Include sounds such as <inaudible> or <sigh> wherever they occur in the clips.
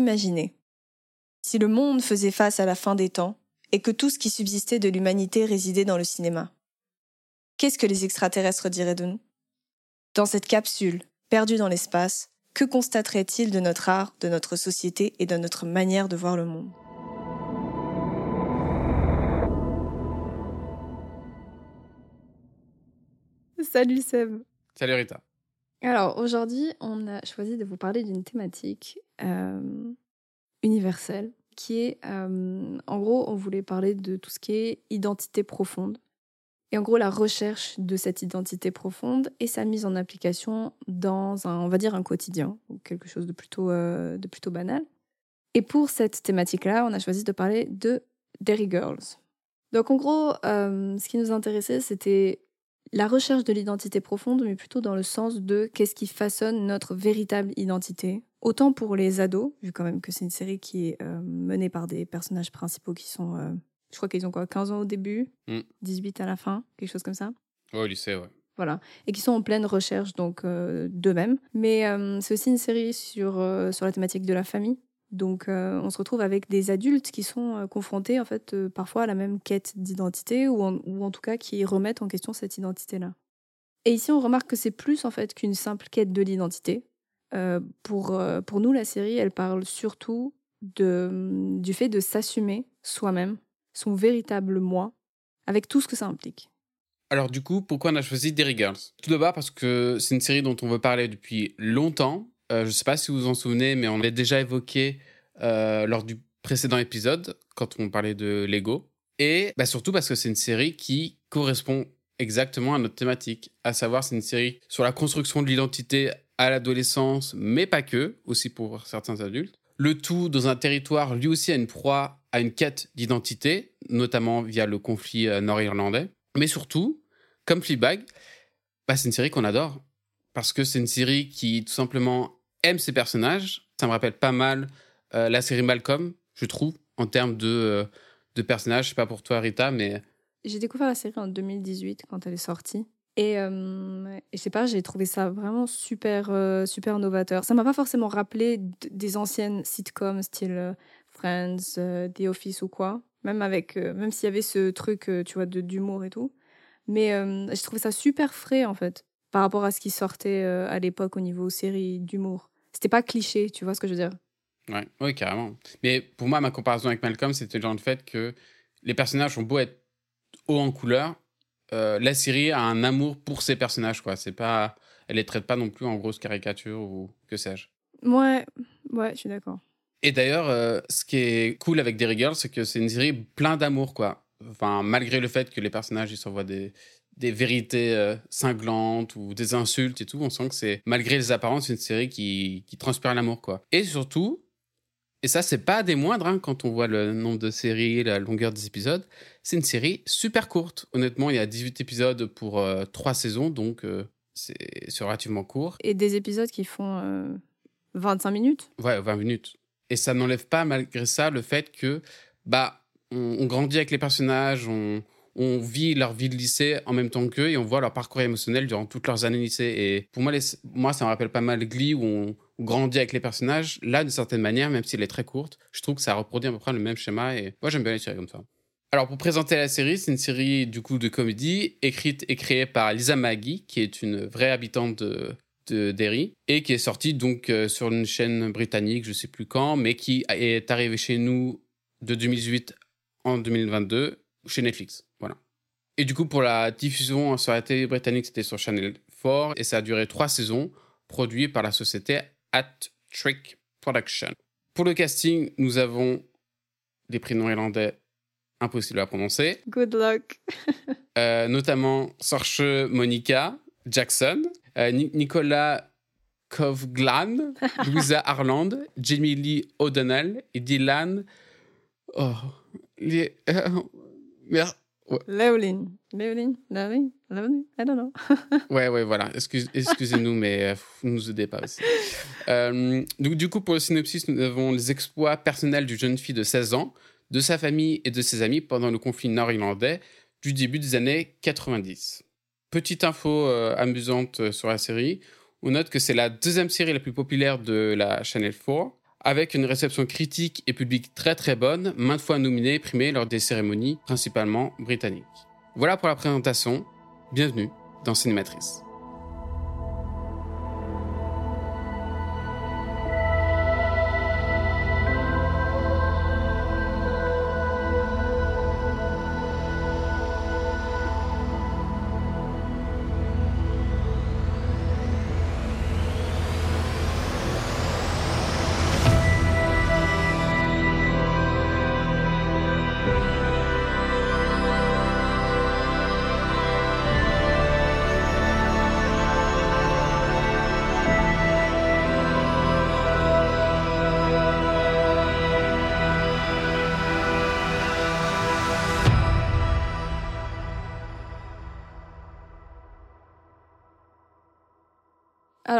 Imaginez. Si le monde faisait face à la fin des temps et que tout ce qui subsistait de l'humanité résidait dans le cinéma. Qu'est-ce que les extraterrestres diraient de nous? Dans cette capsule, perdue dans l'espace, que constateraient-ils de notre art, de notre société et de notre manière de voir le monde? Salut Seb. Salut Rita. Alors aujourd'hui, on a choisi de vous parler d'une thématique euh, universelle qui est, euh, en gros, on voulait parler de tout ce qui est identité profonde. Et en gros, la recherche de cette identité profonde et sa mise en application dans un, on va dire, un quotidien, ou quelque chose de plutôt, euh, de plutôt banal. Et pour cette thématique-là, on a choisi de parler de Derry Girls. Donc en gros, ce qui nous intéressait, c'était la recherche de l'identité profonde, mais plutôt dans le sens de qu'est-ce qui façonne notre véritable identité. Autant pour les ados, vu quand même que c'est une série qui est euh, menée par des personnages principaux qui sont, euh, je crois qu'ils ont quoi, 15 ans au début, 18 mm. à la fin, quelque chose comme ça. au lycée, ouais. Voilà, et qui sont en pleine recherche donc euh, d'eux-mêmes. Mais c'est aussi une série sur, sur la thématique de la famille, donc, euh, on se retrouve avec des adultes qui sont euh, confrontés, en fait, euh, parfois à la même quête d'identité, ou, en, tout cas qui remettent en question cette identité-là. Et ici, on remarque que c'est plus, en fait, qu'une simple quête de l'identité. pour, pour nous, la série, elle parle surtout de, du fait de s'assumer soi-même, son véritable moi, avec tout ce que ça implique. Alors du coup, pourquoi on a choisi Derry Girls? Tout d'abord parce que c'est une série dont on veut parler depuis longtemps, je ne sais pas si vous vous en souvenez, mais on l'a déjà évoqué euh, lors du précédent épisode, quand on parlait de Lego. Et bah, surtout parce que c'est une série qui correspond exactement à notre thématique. À savoir, c'est une série sur la construction de l'identité à l'adolescence, mais pas que, aussi pour certains adultes. Le tout dans un territoire lui aussi à une proie à une quête d'identité, notamment via le conflit euh, nord-irlandais. Mais surtout, comme Fleabag, bah, c'est une série qu'on adore. Parce que c'est une série qui tout simplement aime ces personnages. Ça me rappelle pas mal euh, la série Malcolm, je trouve, en termes de, euh, de personnages. Je sais pas pour toi, Rita, mais. J'ai découvert la série en 2018 quand elle est sortie. Et, euh, je sais pas, j'ai trouvé ça vraiment super, super novateur. Ça m'a pas forcément rappelé des anciennes sitcoms style Friends, The Office ou quoi. Même avec, même s'il y avait ce truc, tu vois, d'humour et tout. Mais j'ai trouvé ça super frais en fait, par rapport à ce qui sortait à l'époque au niveau série d'humour c'était pas cliché, tu vois ce que je veux dire? Ouais, oui, carrément. Mais pour moi, ma comparaison avec Malcolm, c'était genre le fait que les personnages ont beau être haut en couleur, euh, la série a un amour pour ses personnages, quoi. C'est pas, elle les traite pas non plus en grosse caricature ou que sais-je. Ouais, ouais, je suis d'accord. Et d'ailleurs, euh, ce qui est cool avec Derry Girls, c'est que c'est une série plein d'amour, quoi. Enfin, malgré le fait que les personnages ils s'envoient des, des vérités euh, cinglantes ou des insultes et tout. On sent que c'est, malgré les apparences, une série qui, qui transpire l'amour, quoi. Et surtout, et ça, c'est pas des moindres hein, quand on voit le nombre de séries, la longueur des épisodes, c'est une série super courte. Honnêtement, il y a 18 épisodes pour euh, 3 saisons, donc euh, c'est relativement court. Et des épisodes qui font 25 euh, minutes? Ouais, 20 minutes. Et ça n'enlève pas, malgré ça, le fait que, bah, on grandit avec les personnages, on, on vit leur vie de lycée en même temps qu'eux et on voit leur parcours émotionnel durant toutes leurs années de lycée. Et pour moi, moi ça me rappelle pas mal Glee où on, grandit avec les personnages. Là, d'une certaine manière, même si elle est très courte, je trouve que ça reproduit à peu près le même schéma et moi, j'aime bien les séries comme ça. Alors, pour présenter la série, c'est une série du coup de comédie écrite et créée par Lisa Maggie, qui est une vraie habitante de, de Derry et qui est sortie donc euh, sur une chaîne britannique, je sais plus quand, mais qui est arrivée chez nous de 2018 en 2022 chez Netflix. Et du coup, pour la diffusion sur la télé britannique, c'était sur Channel 4 et ça a duré trois saisons, produit par la société At Trick Production. Pour le casting, nous avons des prénoms irlandais impossibles à prononcer. Good luck. <laughs> euh, notamment Sorche Monica Jackson, euh, Nicolas Kovglan, <laughs> Louisa Harland, Jamie Lee O'Donnell et Dylan. Oh, les. Euh, Léoline. Léoline Léoline Léoline I don't know. <laughs> ouais, ouais, voilà. Excuse, excusez-nous, mais euh, vous nous aidez pas aussi. Euh, donc, du coup, pour le synopsis, nous avons les exploits personnels d'une jeune fille de 16 ans, de sa famille et de ses amis pendant le conflit nord-irlandais du début des années 90. Petite info euh, amusante sur la série, on note que c'est la deuxième série la plus populaire de la Channel 4, avec une réception critique et publique très très bonne, maintes fois nominée et primée lors des cérémonies, principalement britanniques. Voilà pour la présentation. Bienvenue dans Cinématrice.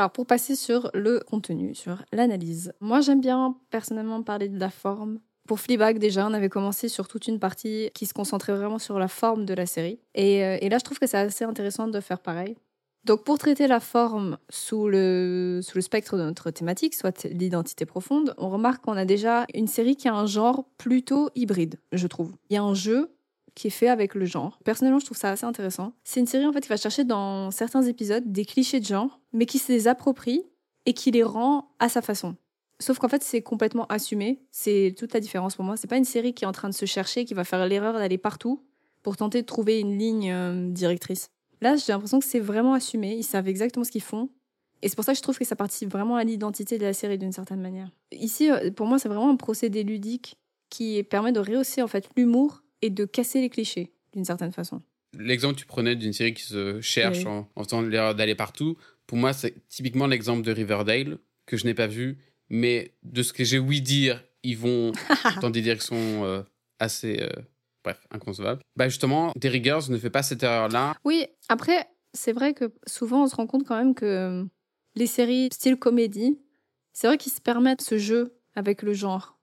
Alors, pour passer sur le contenu, sur l'analyse. Moi, j'aime bien personnellement parler de la forme. Pour Fleabag, déjà, on avait commencé sur toute une partie qui se concentrait vraiment sur la forme de la série. Et, euh, là, je trouve que c'est assez intéressant de faire pareil. Donc, pour traiter la forme sous le spectre de notre thématique, soit l'identité profonde, on remarque qu'on a déjà une série qui a un genre plutôt hybride, je trouve. Il y a un jeu qui est fait avec le genre. Personnellement, je trouve ça assez intéressant. C'est une série en fait qui va chercher dans certains épisodes des clichés de genre, mais qui se les approprie et qui les rend à sa façon. Sauf qu'en fait, c'est complètement assumé. C'est toute la différence pour moi. C'est pas une série qui est en train de se chercher, qui va faire l'erreur d'aller partout pour tenter de trouver une ligne euh, directrice. Là, j'ai l'impression que c'est vraiment assumé. Ils savent exactement ce qu'ils font. Et c'est pour ça que je trouve que ça participe vraiment à l'identité de la série d'une certaine manière. Ici, euh, pour moi, c'est vraiment un procédé ludique qui permet de rehausser en fait l'humour et de casser les clichés d'une certaine façon. L'exemple que tu prenais d'une série qui se cherche en, en faisant l'erreur d'aller partout, pour moi, c'est typiquement l'exemple de Riverdale, que je n'ai pas vu, mais de ce que j'ai ouï dire, ils vont <laughs> dans des directions euh, assez, euh, bref, inconcevables. Bah justement, Derry Girls ne fait pas cette erreur-là. Oui, après, c'est vrai que souvent on se rend compte quand même que euh, les séries style comédie, c'est vrai qu'ils se permettent ce jeu avec le genre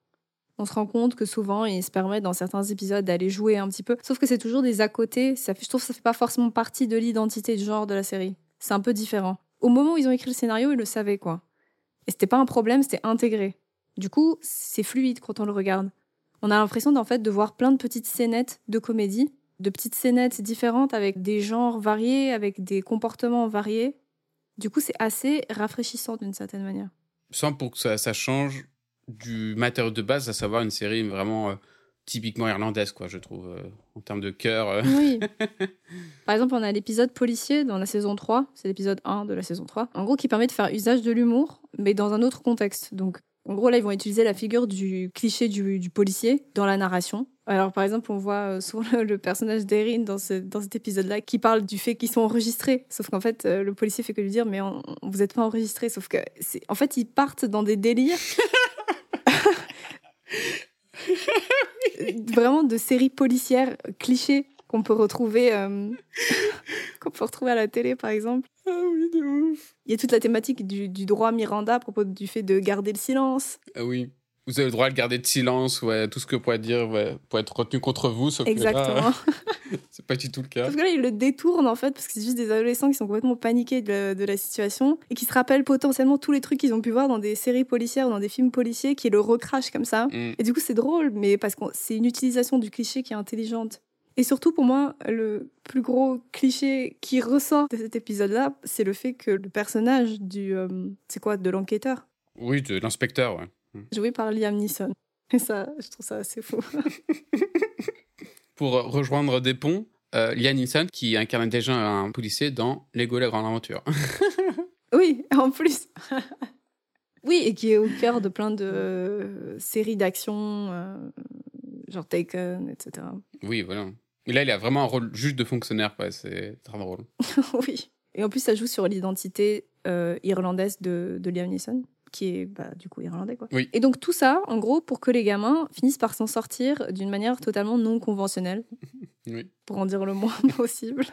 on se rend compte que souvent, ils se permettent dans certains épisodes d'aller jouer un petit peu. Sauf que c'est toujours des à côté. Ça je trouve que ça fait pas forcément partie de l'identité de genre de la série. C'est un peu différent. Au moment où ils ont écrit le scénario, ils le savaient, quoi. Et c'était pas un problème, c'était intégré. Du coup, c'est fluide quand on le regarde. On a l'impression d'en fait de voir plein de petites scénettes de comédie, de petites scénettes différentes avec des genres variés, avec des comportements variés. Du coup, c'est assez rafraîchissant d'une certaine manière. Sans pour que ça, ça change du matériau de base, à savoir une série vraiment euh, typiquement irlandaise, quoi, je trouve, euh, en termes de cœur. euh. Oui. <laughs> Par exemple, on a l'épisode policier dans la saison 3, c'est l'épisode 1 de la saison 3, en gros qui permet de faire usage de l'humour, mais dans un autre contexte. Donc, en gros, là, ils vont utiliser la figure du cliché du, du policier dans la narration. Alors, par exemple, on voit souvent le, le personnage d'Erin dans, ce, dans cet épisode-là qui parle du fait qu'ils sont enregistrés. Sauf qu'en fait, le policier fait que lui dire, mais on- vous n'êtes pas enregistrés. Sauf que, en fait, ils partent dans des délires. <laughs> <laughs> Vraiment de séries policières clichés qu'on peut retrouver euh, <laughs> qu'on peut retrouver à la télé par exemple. Ah oui, de ouf. Il y a toute la thématique du, du droit Miranda à propos du fait de garder le silence. Ah oui. Vous avez le droit de garder de silence, ouais, tout ce que pourrait dire ouais, pour être retenu contre vous, sauf Exactement. <laughs> c'est pas du tout le cas. Parce que là, ils le détournent en fait, parce que c'est juste des adolescents qui sont complètement paniqués de, la- de la situation et qui se rappellent potentiellement tous les trucs qu'ils ont pu voir dans des séries policières ou dans des films policiers qui le recrachent comme ça. Mm. Et du coup, c'est drôle, mais parce que c'est une utilisation du cliché qui est intelligente. Et surtout, pour moi, le plus gros cliché qui ressort de cet épisode-là, c'est le fait que le personnage du. euh, c'est quoi De l'enquêteur, Oui, de l'inspecteur, ouais. Joué par Liam Neeson. <laughs> Et ça, je trouve ça assez fou. <laughs> Pour euh, rejoindre des ponts, euh, Liam Neeson qui incarne déjà un policier dans Lego La Grande Aventure. <laughs> Oui, en plus. oui, et qui est au cœur de plein de euh, séries d'action, euh, genre Taken, etc. oui, voilà. Et là, il a vraiment un rôle juste de fonctionnaire, quoi. C'est très drôle. oui. Et en plus, ça joue sur l'identité euh, irlandaise de, de Liam Neeson, qui est bah, du coup irlandais. Quoi. Oui. Et donc tout ça, en gros, pour que les gamins finissent par s'en sortir d'une manière totalement non conventionnelle, <laughs> Oui. pour en dire le moins <laughs> possible.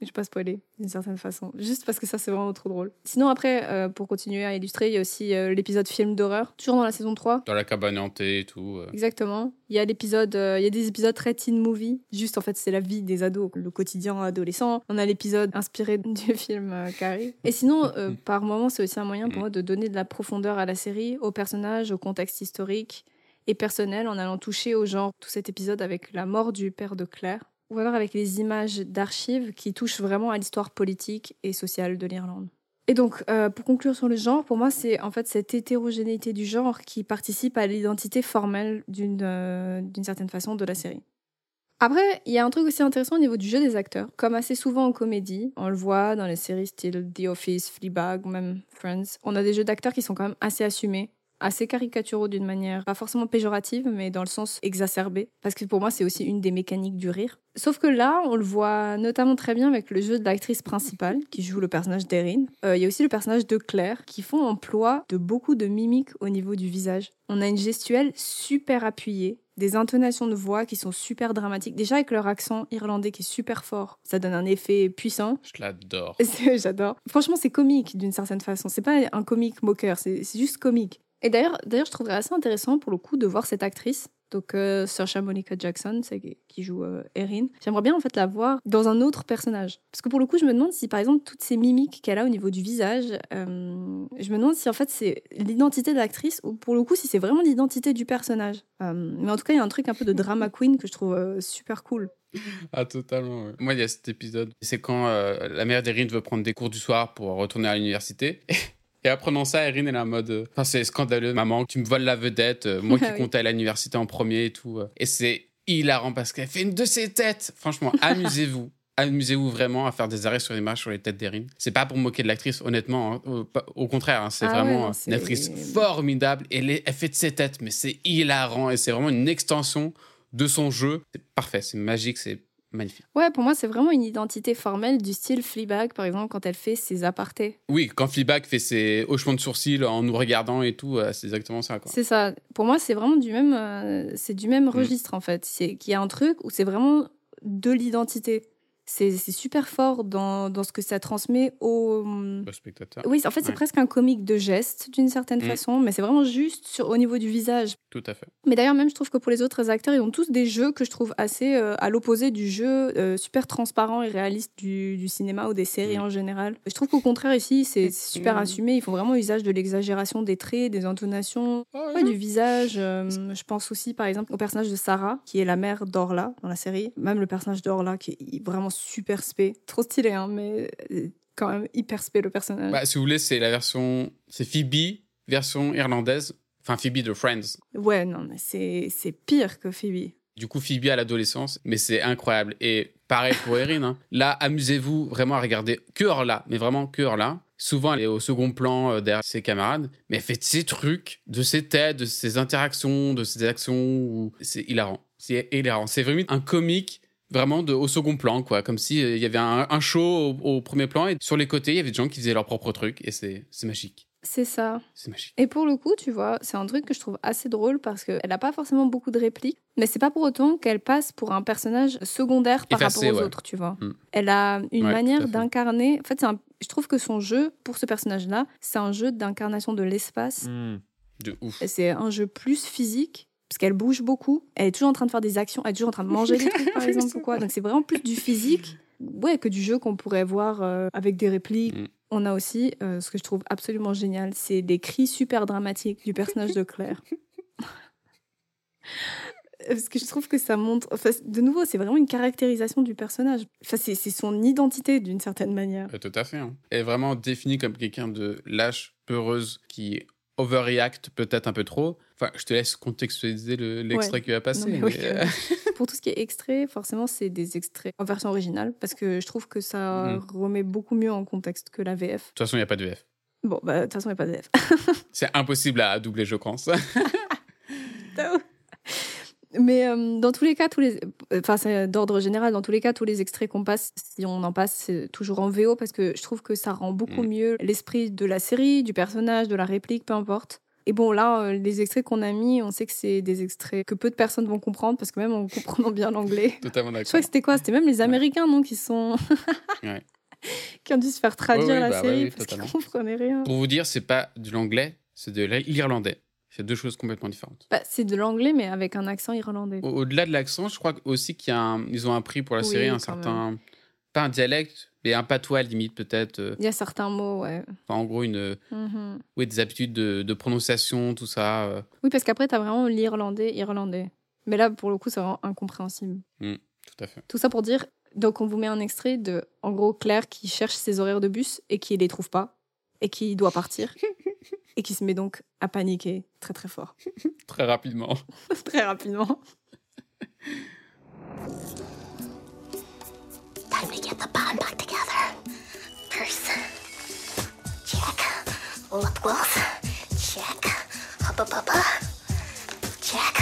Mais je vais pas spoiler d'une certaine façon, juste parce que ça c'est vraiment trop drôle. Sinon après, euh, pour continuer à illustrer, il y a aussi euh, l'épisode film d'horreur, toujours dans la saison 3. Dans la cabane hantée et tout. euh. Exactement. Il y a l'épisode, il y a des épisodes très teen movie. Juste en fait, c'est la vie des ados, le quotidien adolescent. On a l'épisode inspiré <laughs> du film Carrie. Et sinon, <laughs> par moment, c'est aussi un moyen pour moi de donner de la profondeur à la série, aux personnages, au contexte historique et personnel, en allant toucher au genre tout cet épisode avec la mort du père de Claire, ou alors avec les images d'archives qui touchent vraiment à l'histoire politique et sociale de l'Irlande. Et donc, euh, pour conclure sur le genre, pour moi, c'est en fait cette hétérogénéité du genre qui participe à l'identité formelle d'une euh, certaine façon de la série. Après, il y a un truc aussi intéressant au niveau du jeu des acteurs. Comme assez souvent en comédie, on le voit dans les séries style The Office, Fleabag ou même Friends, on a des jeux d'acteurs qui sont quand même assez assumés, assez caricaturaux d'une manière pas forcément péjorative, mais dans le sens exacerbé. Parce que pour moi, c'est aussi une des mécaniques du rire. Sauf que là, on le voit notamment très bien avec le jeu de l'actrice principale, qui joue le personnage d'Erin. Euh, Il y a aussi le personnage de Claire, qui font emploi de beaucoup de mimiques au niveau du visage. On a une gestuelle super appuyée, des intonations de voix qui sont super dramatiques. Déjà avec leur accent irlandais qui est super fort, ça donne un effet puissant. Je l'adore. <laughs> J'adore. Franchement, c'est comique d'une certaine façon. C'est pas un comique moqueur, c'est juste comique. Et d'ailleurs, d'ailleurs, je trouverais assez intéressant pour le coup de voir cette actrice. Donc, euh, Saoirse Monica Jackson, c'est qui joue euh, Erin. J'aimerais bien en fait la voir dans un autre personnage. Parce que pour le coup, je me demande si par exemple toutes ces mimiques qu'elle a au niveau du visage, euh, je me demande si en fait c'est l'identité de l'actrice ou pour le coup si c'est vraiment l'identité du personnage. Euh, mais en tout cas, il y a un truc un peu de drama <laughs> queen que je trouve euh, super cool. Ah, totalement. ouais. Moi, il y a cet épisode. C'est quand euh, la mère d'Erin veut prendre des cours du soir pour retourner à l'université. Et apprenant ça, Erin, elle est en mode. euh, Enfin, c'est scandaleux, maman, tu me voles la vedette. euh, moi <laughs> qui comptais à l'université en premier et tout. euh. Et c'est hilarant parce qu'elle fait une de ses têtes. Franchement, <laughs> amusez-vous. Amusez-vous vraiment à faire des arrêts sur l'image sur les têtes d'Erin. C'est pas pour moquer de l'actrice, honnêtement. hein. Au, contraire, hein, c'est Ah vraiment une actrice formidable. Et elle, est- elle fait de ses têtes, mais c'est hilarant. Et c'est vraiment une extension de son jeu. C'est parfait, c'est magique, c'est magnifique. Ouais, pour moi, c'est vraiment une identité formelle du style Fleabag, par exemple, quand elle fait ses apartés. Oui, quand Fleabag fait ses hochements de sourcils en nous regardant et tout, euh, c'est exactement ça. C'est ça. Pour moi, c'est vraiment du même, euh, c'est du même registre en fait. C'est qu'il y a un truc où c'est vraiment de l'identité. C'est super fort dans, dans ce que ça transmet au. Le spectateur. Oui, en fait, c'est Ouais. presque un comique de geste d'une certaine Mm. façon, mais c'est vraiment juste sur, au niveau du visage. Tout à fait. Mais d'ailleurs, même, je trouve que pour les autres acteurs, ils ont tous des jeux que je trouve assez euh, à l'opposé du jeu euh, super transparent et réaliste du, du cinéma ou des séries Mm. en général. Je trouve qu'au contraire, ici, c'est super assumé. Ils font vraiment usage de l'exagération des traits, des intonations, ouais, du visage. Euh, je pense aussi, par exemple, au personnage de Sarah, qui est la mère d'Orla dans la série. Même le personnage d'Orla, qui est vraiment super spé. Trop stylé, hein, mais euh, quand même hyper spé le personnage. Bah, si vous voulez, c'est la version. C'est Phoebe, version irlandaise. Enfin, Phoebe de Friends. Ouais, non, mais c'est c'est pire que Phoebe. Du coup, Phoebe à l'adolescence, mais c'est incroyable. Et pareil pour Erin. hein. Là, amusez-vous vraiment à regarder que Orla, mais vraiment que Orla. Souvent, elle est au second plan euh, derrière ses camarades, mais elle fait de ses trucs, de ses têtes, de ses interactions, de ses actions. où C'est hilarant. C'est hilarant. C'est vraiment un comique vraiment de, au second plan, quoi. Comme s'il il y avait un, un show au, au premier plan et sur les côtés, il y avait des gens qui faisaient leur propre truc et c'est c'est magique. C'est ça. C'est magique. Et pour le coup, tu vois, c'est un truc que je trouve assez drôle parce qu'elle n'a pas forcément beaucoup de répliques, mais c'est pas pour autant qu'elle passe pour un personnage secondaire par Effacé, rapport aux ouais. autre, tu vois. Mm. Elle a une Ouais, manière d'incarner. En fait, c'est un- je trouve que son jeu, pour ce personnage-là, c'est un jeu d'incarnation de l'espace. Hmm. De ouf. C'est un jeu plus physique. Parce qu'elle bouge beaucoup, elle est toujours en train de faire des actions, elle est toujours en train de manger des <laughs> trucs par exemple ou quoi. Donc c'est vraiment plus du physique, ouais, que du jeu qu'on pourrait voir euh, avec des répliques. Mm. On a aussi euh, ce que je trouve absolument génial, c'est des cris super dramatiques du personnage de Claire. <laughs> Parce que je trouve que ça montre. Enfin, de nouveau, c'est vraiment une caractérisation du personnage. Enfin, c'est c'est son identité d'une certaine manière. Euh, tout à fait. hein. Elle est vraiment définie comme quelqu'un de lâche, peureuse, qui overreact peut-être un peu trop. Enfin, je te laisse contextualiser le- l'extrait Ouais. qui va passer. Non, mais mais, oui, euh, <laughs> <laughs> Pour tout ce qui est extrait, forcément, c'est des extraits en version originale. Parce que je trouve que ça Mhm. remet beaucoup mieux en contexte que la VF. De toute façon, il n'y a pas de VF. Bon, bah, de toute façon, il n'y a pas de VF. <laughs> C'est impossible à doubler, je pense. Mais euh, dans tous les cas, tous les, enfin, c'est d'ordre général, dans tous les cas, tous les extraits qu'on passe, si on en passe, c'est toujours en VO parce que je trouve que ça rend beaucoup Mm. mieux l'esprit de la série, du personnage, de la réplique, peu importe. Et bon, là, euh, les extraits qu'on a mis, on sait que c'est des extraits que peu de personnes vont comprendre parce que même en <laughs> comprenant bien l'anglais. Totalement Je d'accord. crois que c'était quoi? C'était même les Américains, non, qui sont. <laughs> Ouais. <laughs> qui ont dû se faire traduire Ouais, la bah série oui, parce qu'ils comprenaient rien. Pour vous dire, c'est pas de l'anglais, c'est de l'irlandais. C'est deux choses complètement différentes. Bah, c'est de l'anglais, mais avec un accent irlandais. Au- Au-delà de l'accent, je crois aussi qu'ils ont appris pour la Oui, série un certain. Pas un dialecte, mais un patois limite peut-être. euh, Il y a certains mots, ouais. enfin, en gros, une, Mhm. oui, des habitudes de, de prononciation, tout ça. euh, Oui, parce qu'après, tu as vraiment l'irlandais, irlandais. Mais là, pour le coup, c'est vraiment incompréhensible. tout à fait. Tout ça pour dire, donc on vous met un extrait de, en gros, Claire qui cherche ses horaires de bus et qui les trouve pas et qui doit partir <laughs> et qui se met donc à paniquer très très fort, <laughs> Très rapidement. <laughs> très rapidement. Time to get the bond Gloss. Check. Hubba bubba. Check.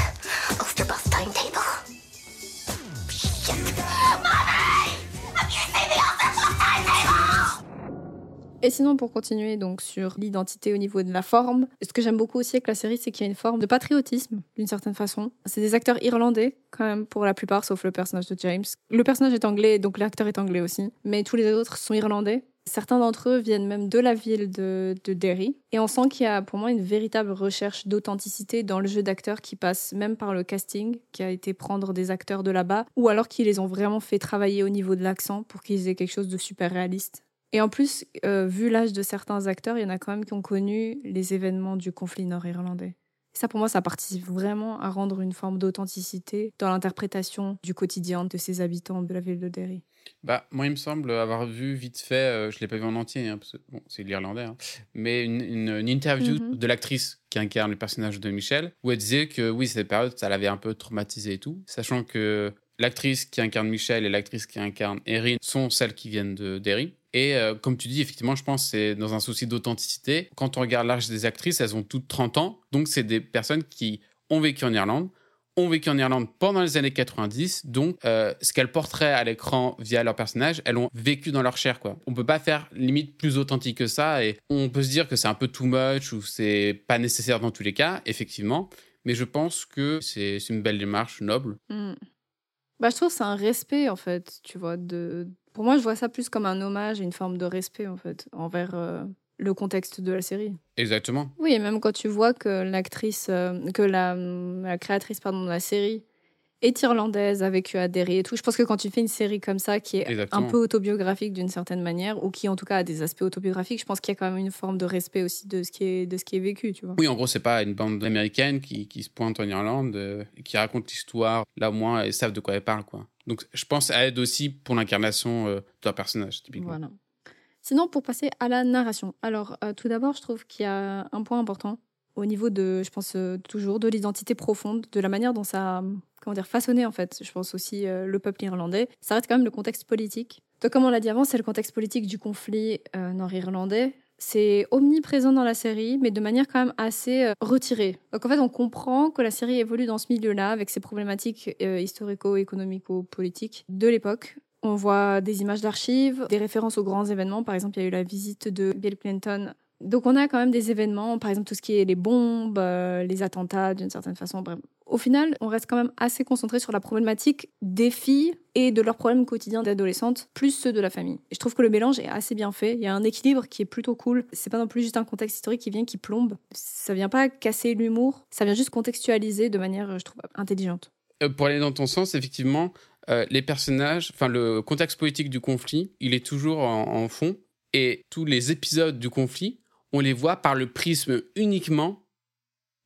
Timetable. Shit. Timetable! Et sinon, pour continuer donc sur l'identité au niveau de la forme, ce que j'aime beaucoup aussi avec la série, c'est qu'il y a une forme de patriotisme, d'une certaine façon. C'est des acteurs irlandais, quand même, pour la plupart, sauf le personnage de James. Le personnage est anglais, donc l'acteur est anglais aussi, mais tous les autres sont irlandais. Certains d'entre eux viennent même de la ville de, de Derry. Et on sent qu'il y a pour moi une véritable recherche d'authenticité dans le jeu d'acteurs qui passe même par le casting, qui a été prendre des acteurs de là-bas, ou alors qu'ils les ont vraiment fait travailler au niveau de l'accent pour qu'ils aient quelque chose de super réaliste. Et en plus, euh, vu l'âge de certains acteurs, il y en a quand même qui ont connu les événements du conflit nord-irlandais. Ça, pour moi, ça participe vraiment à rendre une forme d'authenticité dans l'interprétation du quotidien de ces habitants de la ville de Derry. Bah, moi, il me semble avoir vu vite fait, euh, je l'ai pas vu en entier, hein, parce que bon, c'est l'irlandais, hein, mais une, une- une interview Mhm. de l'actrice qui incarne le personnage de Michel, où elle disait que oui, cette période, ça l'avait un peu traumatisé et tout, sachant que l'actrice qui incarne Michel et l'actrice qui incarne Erin sont celles qui viennent de Derry. Et euh, comme tu dis, effectivement, je pense c'est dans un souci d'authenticité. Quand on regarde l'âge des actrices, elles ont toutes 30 ans, donc c'est des personnes qui ont vécu en Irlande, ont vécu en Irlande pendant les années 90, donc euh, ce qu'elles porteraient à l'écran via leur personnage, elles ont vécu dans leur chair, quoi. On peut pas faire limite plus authentique que ça, et on peut se dire que c'est un peu too much ou c'est pas nécessaire dans tous les cas, effectivement, mais je pense que c'est une belle démarche noble. Hmm. Bah, je trouve que c'est un respect, en fait, tu vois. De... Pour moi, je vois ça plus comme un hommage et une forme de respect, en fait, envers euh, le contexte de la série. Exactement. Oui, et même quand tu vois que l'actrice, euh, que la, la créatrice pardon, de la série est irlandaise, a vécu à Derry et tout, je pense que quand tu fais une série comme ça qui est Exactement. un peu autobiographique d'une certaine manière, ou qui en tout cas a des aspects autobiographiques, je pense qu'il y a quand même une forme de respect aussi de ce qui est, de ce qui est vécu, tu vois. Oui, en gros, c'est pas une bande américaine qui, qui se pointe en Irlande euh, qui raconte l'histoire. Là, au moins, elles savent de quoi elles parlent, quoi. Donc, je pense ça aide aussi pour l'incarnation euh, de leur personnage, typiquement. Voilà. Sinon, pour passer à la narration. Alors, euh, tout d'abord, je trouve qu'il y a un point important au niveau de, je pense euh, toujours, de l'identité profonde, de la manière dont ça a, comment dire, façonné, en fait, je pense aussi euh, le peuple irlandais. Ça reste quand même le contexte politique. Donc, comme on l'a dit avant, c'est le contexte politique du conflit euh, nord-irlandais. C'est omniprésent dans la série, mais de manière quand même assez retirée. Donc en fait, on comprend que la série évolue dans ce milieu-là, avec ses problématiques historico-économico-politiques de l'époque. On voit des images d'archives, des références aux grands événements. Par exemple, il y a eu la visite de Bill Clinton. Donc on a quand même des événements, par exemple tout ce qui est les bombes, euh, les attentats d'une certaine façon. Bref. Au final, on reste quand même assez concentré sur la problématique des filles et de leurs problèmes quotidiens d'adolescentes, plus ceux de la famille. Et je trouve que le mélange est assez bien fait. Il y a un équilibre qui est plutôt cool. C'est pas non plus juste un contexte historique qui vient, qui plombe. Ça vient pas casser l'humour, ça vient juste contextualiser de manière, je trouve, intelligente. Euh, pour aller dans ton sens, effectivement, euh, les personnages, enfin, le contexte politique du conflit, il est toujours en, en fond. Et tous les épisodes du conflit, on les voit par le prisme uniquement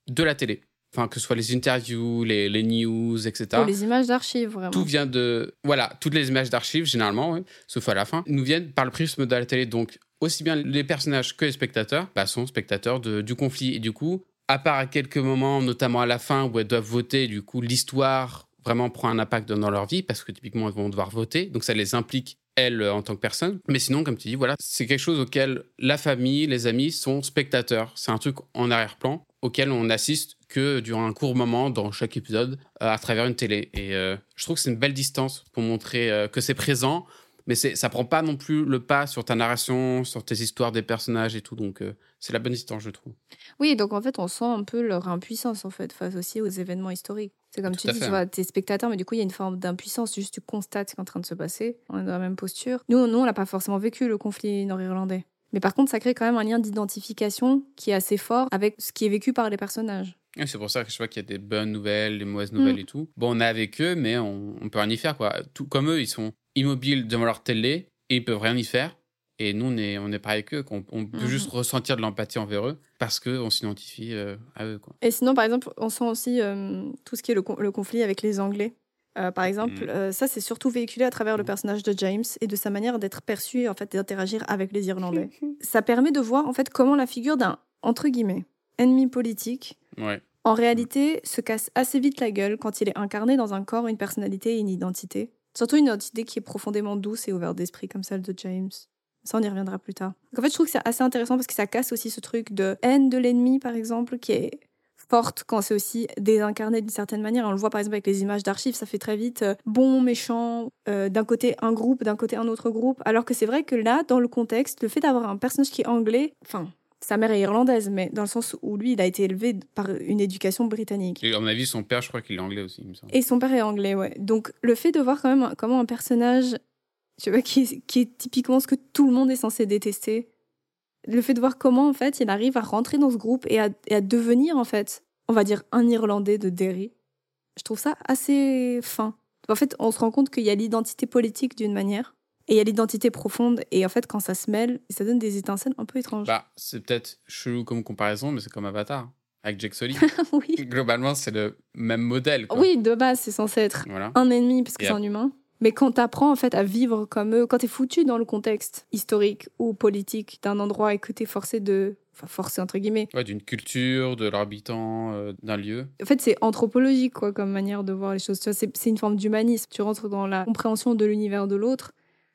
de la télé. Enfin, que ce soit les interviews, les, les news, etc. Les images d'archives, vraiment. Tout vient de. Voilà, toutes les images d'archives, généralement, sauf à la fin, nous viennent par le prisme de la télé. Donc, aussi bien les personnages que les spectateurs bah, sont spectateurs de- du conflit. Et du coup, à part à quelques moments, notamment à la fin, où elles doivent voter, du coup, l'histoire vraiment prend un impact dans leur vie, parce que typiquement, elles vont devoir voter. Donc, ça les implique, elles, en tant que personnes. Mais sinon, comme tu dis, voilà, c'est quelque chose auquel la famille, les amis sont spectateurs. C'est un truc en arrière-plan auquel on assiste que durant un court moment dans chaque épisode euh, à travers une télé. Et euh, je trouve que c'est une belle distance pour montrer euh, que c'est présent, Mais ça prend pas non plus le pas sur ta narration, sur tes histoires des personnages et tout. Donc, euh, c'est la bonne histoire, je trouve. Oui, donc en fait, on sent un peu leur impuissance en fait face aussi aux événements historiques. C'est comme Tout tu dis, fait, tu vois, t'es spectateur, mais du coup, il y a une forme d'impuissance. Juste, tu constates ce qui est en train de se passer. On est dans la même posture. Nous, nous on n'a pas forcément vécu le conflit nord-irlandais. Mais par contre, ça crée quand même un lien d'identification qui est assez fort avec ce qui est vécu par les personnages. Et c'est pour ça que je vois qu'il y a des bonnes nouvelles, des mauvaises nouvelles Mm. et tout. Bon, on est avec eux, mais on, on peut rien y faire, quoi. Tout comme eux, ils sont immobiles devant leur télé et ils peuvent rien y faire. Et nous, on est, on est pas avec eux. qu'on- On, peut juste ressentir de l'empathie envers eux parce qu'on s'identifie euh, à eux, quoi. Et sinon, par exemple, on sent aussi euh, tout ce qui est le, con- le conflit avec les Anglais. Euh, par exemple, euh, ça, c'est surtout véhiculé à travers le Mhm. personnage de James et de sa manière d'être perçu et en fait d'interagir avec les Irlandais. <laughs> ça permet de voir en fait comment la figure d'un entre guillemets ennemi politique Ouais. en réalité se casse assez vite la gueule quand il est incarné dans un corps, une personnalité et une identité. Surtout une identité qui est profondément douce et ouverte d'esprit comme celle de James. Ça, on y reviendra plus tard. Donc, en fait, je trouve que c'est assez intéressant parce que ça casse aussi ce truc de haine de l'ennemi, par exemple, qui est forte quand c'est aussi désincarné d'une certaine manière. On le voit par exemple avec les images d'archives, ça fait très vite euh, bon, méchant, euh, d'un côté un groupe, d'un côté un autre groupe. Alors que c'est vrai que là, dans le contexte, le fait d'avoir un personnage qui est anglais, enfin, sa mère est irlandaise, mais dans le sens où lui, il a été élevé par une éducation britannique. Et à mon avis, son père, je crois qu'il est anglais aussi, il me semble. Et son père est anglais, ouais. Donc le fait de voir quand même comment un personnage, tu vois, qui, qui est typiquement ce que tout le monde est censé détester, le fait de voir comment en fait il arrive à rentrer dans ce groupe et à, et à devenir en fait, on va dire un Irlandais de Derry, je trouve ça assez fin. En fait, on se rend compte qu'il y a l'identité politique d'une manière et il y a l'identité profonde et en fait quand ça se mêle, ça donne des étincelles un peu étranges. Bah, c'est peut-être chelou comme comparaison, mais c'est comme Avatar, avec Jack Sully. <laughs> oui. Globalement, c'est le même modèle, quoi. oui, de base c'est censé être Voilà. un ennemi parce que c'est un humain. Mais quand t'apprends en fait à vivre comme eux, quand t'es foutu dans le contexte historique ou politique d'un endroit et que t'es forcé de, enfin forcé entre guillemets. Ouais, d'une culture, de l'habitant, euh, d'un lieu. En fait, c'est anthropologique quoi comme manière de voir les choses. Tu vois, c'est c'est une forme d'humanisme. Tu rentres dans la compréhension de l'univers de l'autre.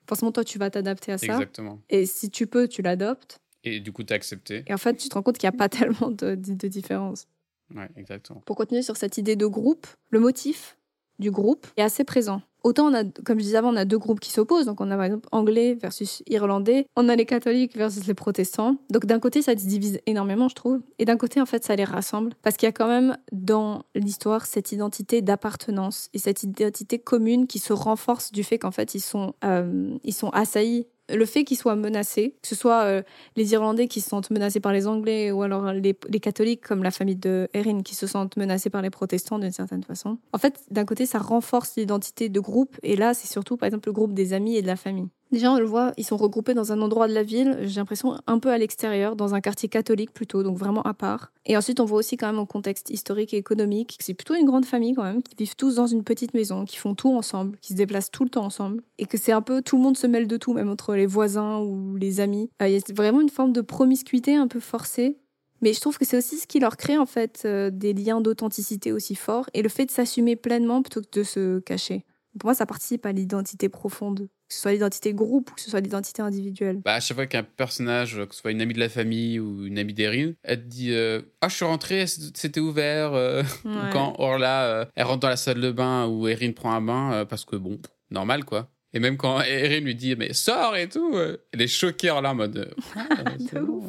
Forcément, toi, tu vas t'adapter à ça. Exactement. Et si tu peux, tu l'adoptes. Et du coup, t'as accepté. Et en fait, tu te rends compte qu'il n'y a pas <laughs> tellement de, de, de différence. Ouais, exactement. Pour continuer sur cette idée de groupe, le motif du groupe est assez présent. Autant on a, comme je disais avant, on a deux groupes qui s'opposent. Donc on a par exemple anglais versus irlandais. On a les catholiques versus les protestants. Donc d'un côté, ça se divise énormément, je trouve. Et d'un côté, en fait, ça les rassemble. Parce qu'il y a quand même dans l'histoire cette identité d'appartenance et cette identité commune qui se renforce du fait qu'en fait, ils sont, euh, ils sont assaillis. Le fait qu'ils soient menacés, que ce soit euh, les Irlandais qui se sentent menacés par les Anglais ou alors les, les catholiques comme la famille de Erin qui se sentent menacés par les protestants d'une certaine façon. En fait, d'un côté, ça renforce l'identité de groupe et là, c'est surtout par exemple le groupe des amis et de la famille. Déjà, on le voit, ils sont regroupés dans un endroit de la ville, j'ai l'impression un peu à l'extérieur, dans un quartier catholique plutôt, donc vraiment à part. Et ensuite, on voit aussi quand même un contexte historique et économique. C'est plutôt une grande famille quand même, qui vivent tous dans une petite maison, qui font tout ensemble, qui se déplacent tout le temps ensemble. Et que c'est un peu, tout le monde se mêle de tout, même entre les voisins ou les amis. Euh, Il y a vraiment une forme de promiscuité un peu forcée. Mais je trouve que c'est aussi ce qui leur crée en fait euh, des liens d'authenticité aussi forts et le fait de s'assumer pleinement plutôt que de se cacher. Pour moi, ça participe à l'identité profonde, que ce soit l'identité de groupe ou que ce soit l'identité individuelle. Bah, à chaque fois qu'un personnage, que ce soit une amie de la famille ou une amie d'Erin, elle te dit euh, Ah, je suis rentrée, c'était ouvert. euh. <laughs> Ou. Quand Orla, euh, elle rentre dans la salle de bain où Erin prend un bain, euh, parce que bon, normal quoi. Et même quand Erin lui dit Mais sors et tout, elle est choquée Orla en mode Ah, <laughs> c'est De bon.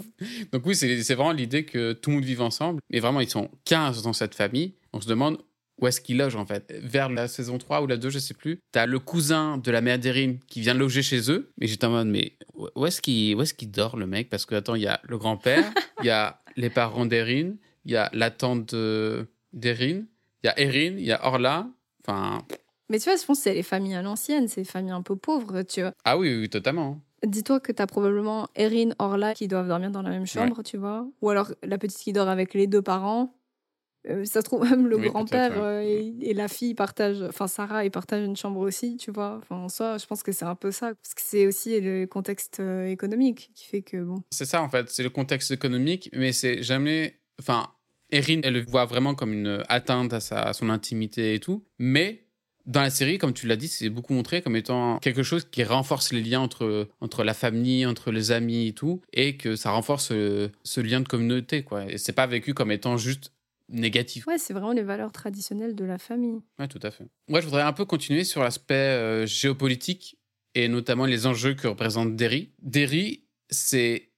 Donc, oui, c'est c'est vraiment l'idée que tout le monde vive ensemble. Mais vraiment, ils sont 15 dans cette famille. On se demande où est-ce qu'ils logent en fait. Vers la saison 3 ou la 2, je sais plus. T'as le cousin de la mère d'Erin qui vient loger chez eux. Mais j'étais en mode, mais où est-ce qu'il est qu'il dort le mec? Parce que, attends, il y a le grand-père, il y a <laughs> les parents d'Erin, il y a la tante de- d'Erin, il y a Erin, il y a Orla. Enfin, Mais tu vois, je pense que c'est les familles à l'ancienne, c'est les familles un peu pauvres, tu vois. ah oui, oui, totalement. Dis-toi que t'as probablement Erin, Orla qui doivent dormir dans la même chambre, tu vois. Ou alors la petite qui dort avec les deux parents. Euh, ça se trouve même le Oui, grand-père euh, et, et la fille partagent, enfin Sarah, ils partagent une chambre aussi, tu vois. Enfin, en soi, je pense que c'est un peu ça. Parce que c'est aussi le contexte euh, économique qui fait que, bon. C'est ça en fait, c'est le contexte économique, mais c'est jamais. Enfin, Erin, elle le voit vraiment comme une atteinte à, sa, à son intimité et tout, mais dans la série, comme tu l'as dit, c'est beaucoup montré comme étant quelque chose qui renforce les liens entre, entre la famille, entre les amis et tout, et que ça renforce euh, ce lien de communauté, quoi. Et c'est pas vécu comme étant juste négatif. Ouais, c'est vraiment les valeurs traditionnelles de la famille. Ouais, tout à fait. Moi, je voudrais un peu continuer sur l'aspect euh, géopolitique et notamment les enjeux que représente Derry. Derry, c'est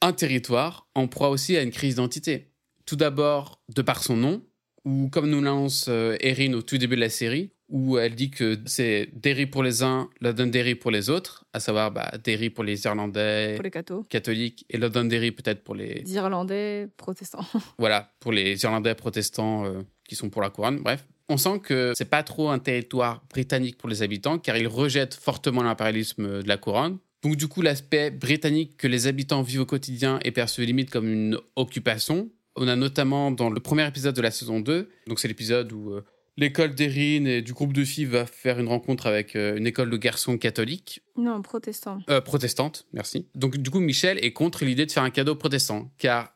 un territoire en proie aussi à une crise d'identité. Tout d'abord, de par son nom, ou comme nous lance euh, Erin au tout début de la série, où elle dit que c'est Derry pour les uns, Londonderry pour les autres, à savoir bah, Derry pour les Irlandais Pour les cathos. catholiques et Londonderry peut-être pour les Les Irlandais protestants. <laughs> voilà pour les Irlandais protestants euh, qui sont pour la couronne. Bref, on sent que c'est pas trop un territoire britannique pour les habitants car ils rejettent fortement l'impérialisme de la couronne. Donc du coup, l'aspect britannique que les habitants vivent au quotidien est perçu limite comme une occupation. On a notamment dans le premier épisode de la saison 2, donc c'est l'épisode où euh, l'école d'Erin et du groupe de filles va faire une rencontre avec euh, une école de garçons catholiques, Non, protestants. euh, protestante, merci. Donc du coup, Michel est contre l'idée de faire un cadeau protestant, car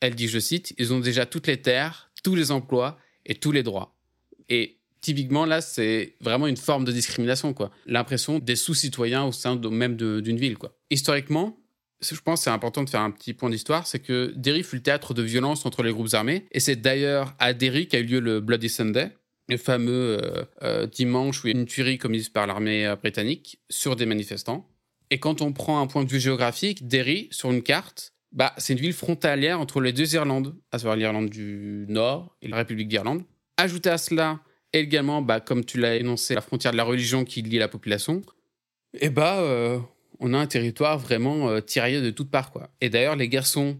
elle dit, je cite, ils ont déjà toutes les terres, tous les emplois et tous les droits. Et typiquement, là, c'est vraiment une forme de discrimination, quoi. L'impression des sous-citoyens au sein de- même d'une ville, quoi. Historiquement, je pense que c'est important de faire un petit point d'histoire, c'est que Derry fut le théâtre de violence entre les groupes armés, et c'est d'ailleurs à Derry qu'a eu lieu le Bloody Sunday, le fameux euh, euh, dimanche où il y a une tuerie commise par l'armée euh, britannique sur des manifestants. Et quand on prend un point de vue géographique, Derry, sur une carte, bah, c'est une ville frontalière entre les deux Irlandes, à savoir l'Irlande du Nord et la République d'Irlande. Ajouté à cela, également, bah, comme tu l'as énoncé, la frontière de la religion qui lie la population, et bah, euh, on a un territoire vraiment euh, tiraillé de toutes parts. Quoi. Et d'ailleurs, les garçons,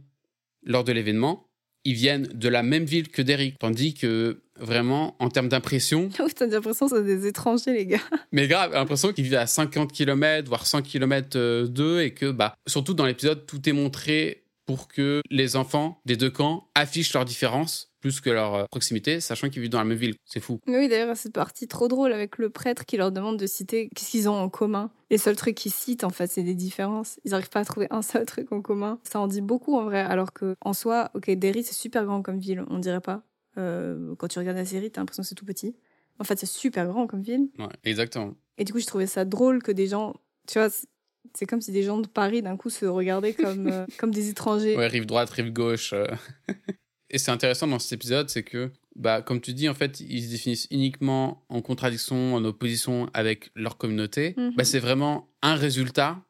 lors de l'événement, ils viennent de la même ville que Derry, tandis que vraiment, en termes d'impression, <laughs> Oui, t'as l'impression que c'est des étrangers, les gars. mais grave, l'impression qu'ils vivent à 50 km, voire 100 km d'eux, et que, bah, surtout dans l'épisode, tout est montré pour que les enfants des deux camps affichent leurs différences plus que leur euh, proximité, sachant qu'ils vivent dans la même ville. C'est fou. Mais oui, d'ailleurs, cette partie trop drôle avec le prêtre qui leur demande de citer qu'est-ce qu'ils ont en commun. Les seuls trucs qu'ils citent, en fait, c'est des différences. Ils n'arrivent pas à trouver un seul truc en commun. Ça en dit beaucoup, en vrai. Alors que, en soi, ok, Derry, c'est super grand comme ville, on dirait pas. Euh, quand tu regardes la série, t'as l'impression que c'est tout petit. En fait, c'est super grand comme ville. Ouais, exactement. Et du coup, je trouvais ça drôle que des gens, tu vois, c'est- comme si des gens de Paris, d'un coup, se regardaient comme, euh, <laughs> comme des étrangers. Ouais, rive droite, rive gauche. euh. Et c'est intéressant dans cet épisode, c'est que, bah, comme tu dis, en fait, ils se définissent uniquement en contradiction, en opposition avec leur communauté. Mhm. Bah, c'est vraiment un résultat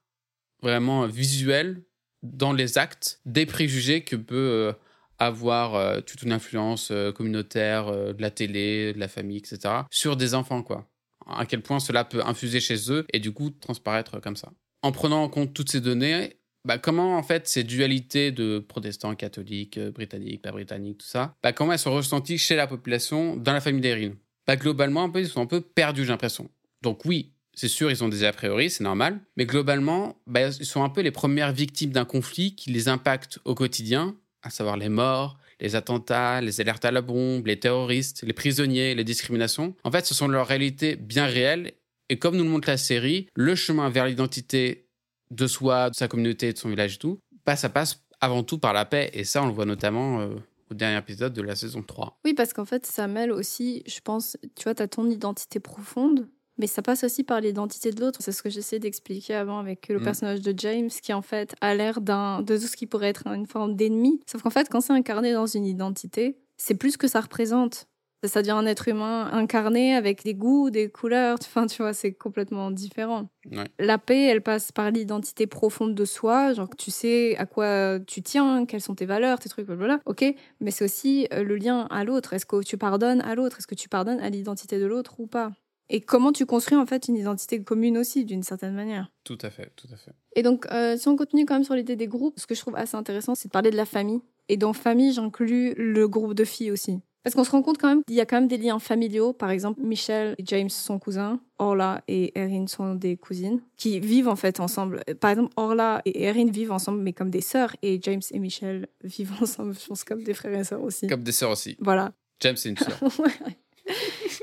vraiment visuel dans les actes des préjugés que peut euh, avoir toute une influence communautaire de la télé, de la famille, etc. sur des enfants, quoi. À quel point cela peut infuser chez eux et du coup transparaître comme ça. En prenant en compte toutes ces données, bah, comment en fait ces dualités de protestants, catholiques, euh, britanniques, pas britanniques, tout ça, bah, comment elles sont ressenties chez la population dans la famille d'Erin bah, Globalement, un ils sont un peu perdus, j'ai l'impression. Donc oui, c'est sûr, ils ont des a priori, c'est normal, mais globalement, bah, ils sont un peu les premières victimes d'un conflit qui les impacte au quotidien, à savoir les morts, les attentats, les alertes à la bombe, les terroristes, les prisonniers, les discriminations. En fait, ce sont leurs réalités bien réelles, et comme nous le montre la série, le chemin vers l'identité de soi, de sa communauté, de son village et tout, bah, ça passe avant tout par la paix. Et ça, on le voit notamment euh, au dernier épisode de la saison 3. Oui, parce qu'en fait, ça mêle aussi, je pense, tu vois, tu as ton identité profonde, mais ça passe aussi par l'identité de l'autre. C'est ce que j'essayais d'expliquer avant avec le Mm. personnage de James, qui en fait a l'air d'un de tout ce qui pourrait être une forme d'ennemi. Sauf qu'en fait, quand c'est incarné dans une identité, c'est plus que ça représente. Ça devient un être humain incarné avec des goûts, des couleurs. <laughs> Enfin, tu vois, c'est complètement différent. Ouais. La paix, elle passe par l'identité profonde de soi, genre que tu sais à quoi tu tiens, quelles sont tes valeurs, tes trucs, blablabla. Ok, mais c'est aussi euh, le lien à l'autre. Est-ce que tu pardonnes à l'autre? Est-ce que tu pardonnes à l'identité de l'autre ou pas? Et comment tu construis en fait une identité commune aussi, d'une certaine manière? Tout à fait, tout à fait. Et donc, euh, si on continue quand même sur l'idée des groupes, ce que je trouve assez intéressant, c'est de parler de la famille. Et dans famille, j'inclus le groupe de filles aussi. Parce qu'on se rend compte quand même qu'il y a quand même des liens familiaux. Par exemple, Michel et James sont cousins. Orla et Erin sont des cousines qui vivent en fait ensemble. Par exemple, Orla et Erin vivent ensemble, mais comme des sœurs. Et James et Michel <laughs> vivent ensemble, je pense, comme des frères et sœurs aussi. Comme des sœurs aussi. Voilà. James, c'est une sœur. <laughs> Ouais.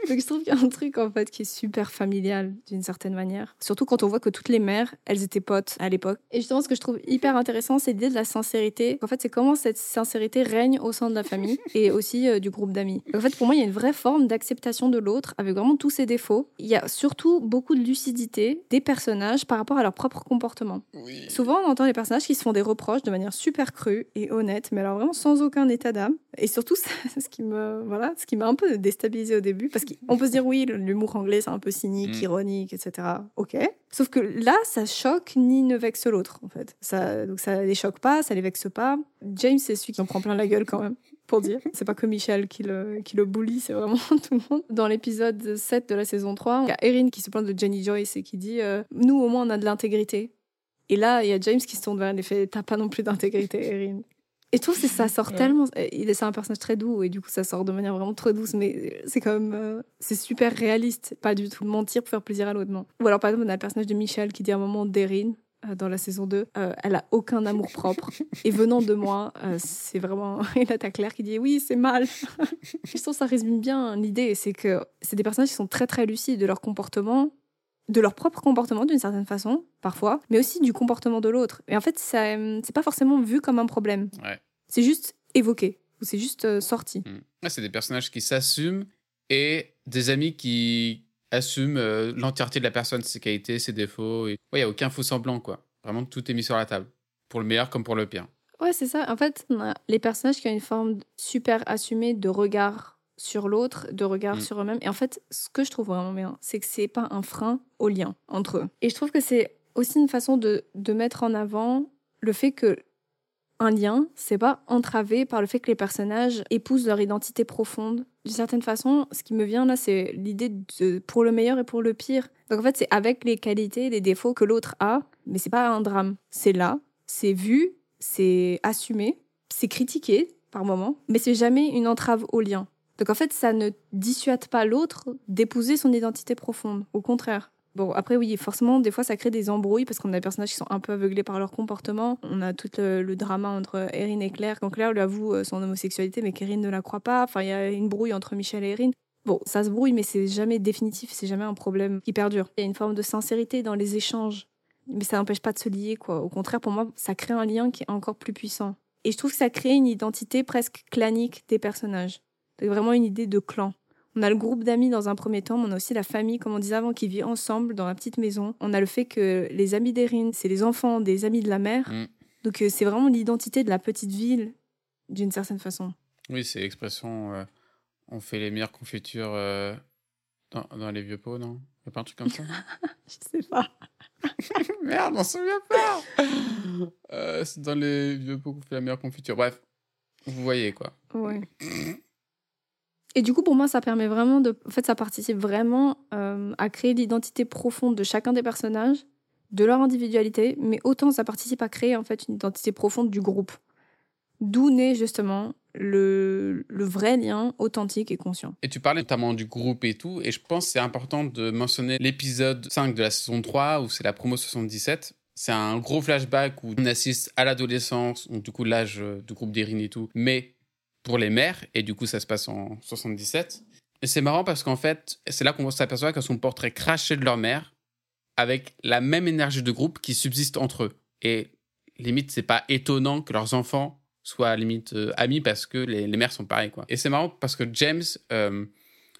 Donc je trouve qu'il y a un truc en fait qui est super familial d'une certaine manière. Surtout quand on voit que toutes les mères, elles étaient potes à l'époque. Et justement, ce que je trouve hyper intéressant, c'est l'idée de la sincérité. En fait, c'est comment cette sincérité règne au sein de la famille <laughs> et aussi euh, du groupe d'amis. En fait, pour moi, il y a une vraie forme d'acceptation de l'autre avec vraiment tous ses défauts. Il y a surtout beaucoup de lucidité des personnages par rapport à leur propre comportement. Oui. Souvent, on entend les personnages qui se font des reproches de manière super crue et honnête, mais alors vraiment sans aucun état d'âme. Et surtout, <laughs> ça, ce qui me, voilà, ce qui m'a un peu déstabilisé au début, parce On peut se dire, oui, l'humour anglais, c'est un peu cynique, Mm. ironique, etc. Ok. Sauf que là, ça choque ni ne vexe l'autre, en fait. Ça, donc ça les choque pas, ça les vexe pas. James, c'est celui qui en prend plein la gueule quand même, pour dire. C'est pas que Michel qui le, qui le bully, c'est vraiment <laughs> tout le monde. Dans l'épisode 7 de la saison 3, il y a Erin qui se plaint de Jenny Joyce et qui dit euh, Nous, au moins, on a de l'intégrité. Et là, il y a James qui se tourne vers elle et fait T'as pas non plus d'intégrité, Erin. Et je trouve que ça sort Ouais. tellement. Est c'est un personnage très doux et du coup ça sort de manière vraiment très douce, mais c'est quand même euh, c'est super réaliste, pas du tout mentir pour faire plaisir à l'autre, non. Ou alors par exemple on a le personnage de Michel qui dit à un moment d'Erin euh, dans la saison 2, euh, elle a aucun amour propre <laughs> et venant de moi, euh, c'est vraiment. <laughs> Et là t'as Claire qui dit oui c'est mal. <laughs> je trouve que ça résume bien l'idée, c'est que c'est des personnages qui sont très très lucides de leur comportement de leur propre comportement d'une certaine façon, parfois, mais aussi du comportement de l'autre. Et en fait, ça, euh, c'est pas forcément vu comme un problème. Ouais. C'est juste évoqué, ou c'est juste euh, sorti. Mm. Ouais, c'est des personnages qui s'assument et des amis qui assument euh, l'entièreté de la personne, ses qualités, ses défauts. Il n'y a aucun faux semblant, quoi. Vraiment, tout est mis sur la table. Pour le meilleur comme pour le pire. Ouais, c'est ça. En fait, on a les personnages qui ont une forme super assumée de regard sur l'autre, de regard Mm. sur eux-mêmes. Et en fait, ce que je trouve vraiment bien, c'est que c'est pas un frein au lien entre eux. Et je trouve que c'est aussi une façon de, de mettre en avant le fait que un lien, c'est pas entravé par le fait que les personnages épousent leur identité profonde. D'une certaine façon, ce qui me vient là, c'est l'idée de pour le meilleur et pour le pire. Donc en fait, c'est avec les qualités et les défauts que l'autre a, mais c'est pas un drame. C'est là, c'est vu, c'est assumé, c'est critiqué par moments, mais c'est jamais une entrave au lien. Donc en fait, ça ne dissuade pas l'autre d'épouser son identité profonde. Au contraire. Bon, après, oui, forcément, des fois, ça crée des embrouilles parce qu'on a des personnages qui sont un peu aveuglés par leur comportement. On a tout le, le drama entre Erin et Claire, quand Claire lui avoue euh, son homosexualité, mais qu'Erin ne la croit pas. Enfin, il y a une brouille entre Michel et Erin. Bon, ça se brouille, mais c'est jamais définitif, c'est jamais un problème qui perdure. Il y a une forme de sincérité dans les échanges, mais ça n'empêche pas de se lier, quoi. Au contraire, pour moi, ça crée un lien qui est encore plus puissant. Et je trouve que ça crée une identité presque clanique des personnages. C'est vraiment une idée de clan. On a le groupe d'amis dans un premier temps, mais on a aussi la famille, comme on disait avant, qui vit ensemble dans la petite maison. On a le fait que les amis d'Erin, c'est les enfants des amis de la mère. Mm. Donc euh, c'est vraiment l'identité de la petite ville, d'une certaine façon. Oui, c'est l'expression euh, on fait les meilleures confitures euh, dans, dans les vieux pots, non? Il a pas un truc comme ça? <laughs> Je sais pas. <laughs> Merde, on s'en souvient pas Euh, C'est dans les vieux pots qu'on fait la meilleure confiture. Bref, vous voyez quoi. Ouais. <clears throat> Et du coup, pour moi, ça permet vraiment de. En fait, ça participe vraiment euh, à créer l'identité profonde de chacun des personnages, de leur individualité, mais autant ça participe à créer en fait une identité profonde du groupe. D'où naît justement le, le vrai lien authentique et conscient. Et tu parlais notamment du groupe et tout, et je pense que c'est important de mentionner l'épisode 5 de la saison 3, où c'est la promo 77. C'est un gros flashback où on assiste à l'adolescence, donc du coup l'âge euh, du groupe d'Erin et tout, mais pour les mères, et du coup ça se passe en 77. Et c'est marrant parce qu'en fait, c'est là qu'on s'aperçoit qu'elles sont portraits crachés de leur mère, avec la même énergie de groupe qui subsiste entre eux. Et limite, c'est pas étonnant que leurs enfants soient limite euh, amis parce que les, les mères sont pareilles quoi. Et c'est marrant parce que James, euh,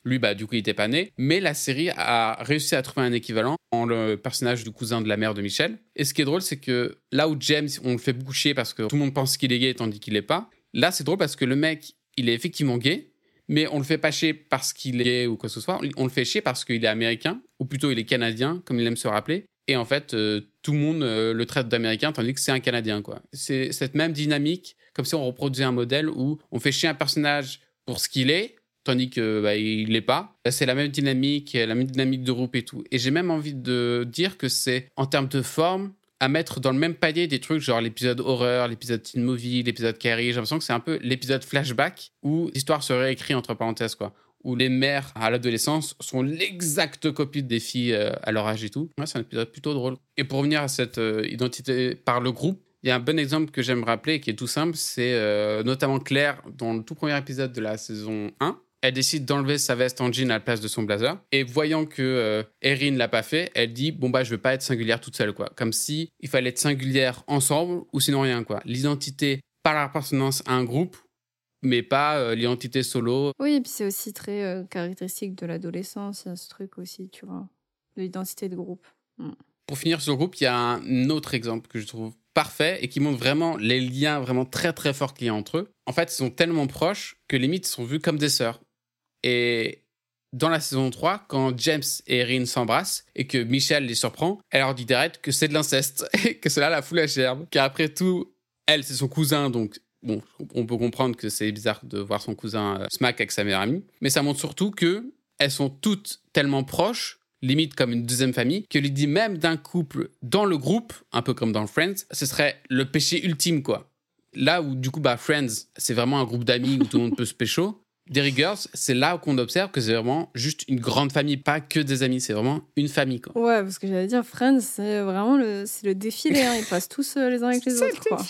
lui bah du coup il était pas né, mais la série a réussi à trouver un équivalent en le personnage du cousin de la mère de Michel. Et ce qui est drôle c'est que là où James on le fait boucher parce que tout le monde pense qu'il est gay tandis qu'il est pas, là c'est drôle parce que le mec il est effectivement gay. Mais on le fait pas chier parce qu'il est gay ou quoi que ce soit. On le fait chier parce qu'il est américain, ou plutôt il est canadien, comme il aime se rappeler. Et en fait, euh, tout le monde euh, le traite d'américain, tandis que c'est un Canadien, quoi. C'est cette même dynamique, comme si on reproduisait un modèle où on fait chier un personnage pour ce qu'il est, tandis que bah, il l'est pas. C'est la même dynamique, la même dynamique de groupe et tout. Et j'ai même envie de dire que c'est en termes de forme à mettre dans le même panier des trucs genre l'épisode horreur, l'épisode teen movie, l'épisode Carrie. J'ai l'impression que c'est un peu l'épisode flashback où l'histoire se réécrit entre parenthèses, quoi où les mères à l'adolescence sont l'exacte copie des filles euh, à leur âge et tout. Ouais, c'est un épisode plutôt drôle. Et pour revenir à cette euh, identité par le groupe, il y a un bon exemple que j'aime rappeler qui est tout simple, c'est euh, notamment Claire dans le tout premier épisode de la saison 1. Elle décide d'enlever sa veste en jean à la place de son blazer. Et voyant que euh, Erin l'a pas fait, elle dit bon bah je veux pas être singulière toute seule quoi. Comme si il fallait être singulière ensemble ou sinon rien quoi. L'identité par l'appartenance à un groupe mais pas euh, l'identité solo. Oui, et puis c'est aussi très euh, caractéristique de l'adolescence, il y a ce truc aussi, tu vois, de l'identité de groupe. Pour finir sur le groupe, il y a un autre exemple que je trouve parfait et qui montre vraiment les liens vraiment très très forts qu'il y a entre eux. En fait, ils sont tellement proches que les mythes sont vus comme des sœurs. Et dans la saison 3, quand James et Erin s'embrassent et que Michel les surprend, elle leur dit direct que c'est de l'inceste <laughs> et que cela la fout la gerbe. Car après tout, elle, c'est son cousin, donc bon, on peut comprendre que c'est bizarre de voir son cousin euh, smack avec sa meilleure amie. Mais ça montre surtout que elles sont toutes tellement proches, limite comme une deuxième famille, que l'idée même d'un couple dans le groupe, un peu comme dans Friends, ce serait le péché ultime, quoi. Là où, du coup, bah, Friends, c'est vraiment un groupe d'amis où tout le monde peut se pécho. Derry Girls, c'est là qu'on observe que c'est vraiment juste une grande famille, pas que des amis, c'est vraiment une famille, quoi. Ouais, parce que j'allais dire, Friends, c'est vraiment le, c'est le défilé. hein. Ils passent tous euh, les uns avec les <laughs> C'est autres. Quoi. <laughs>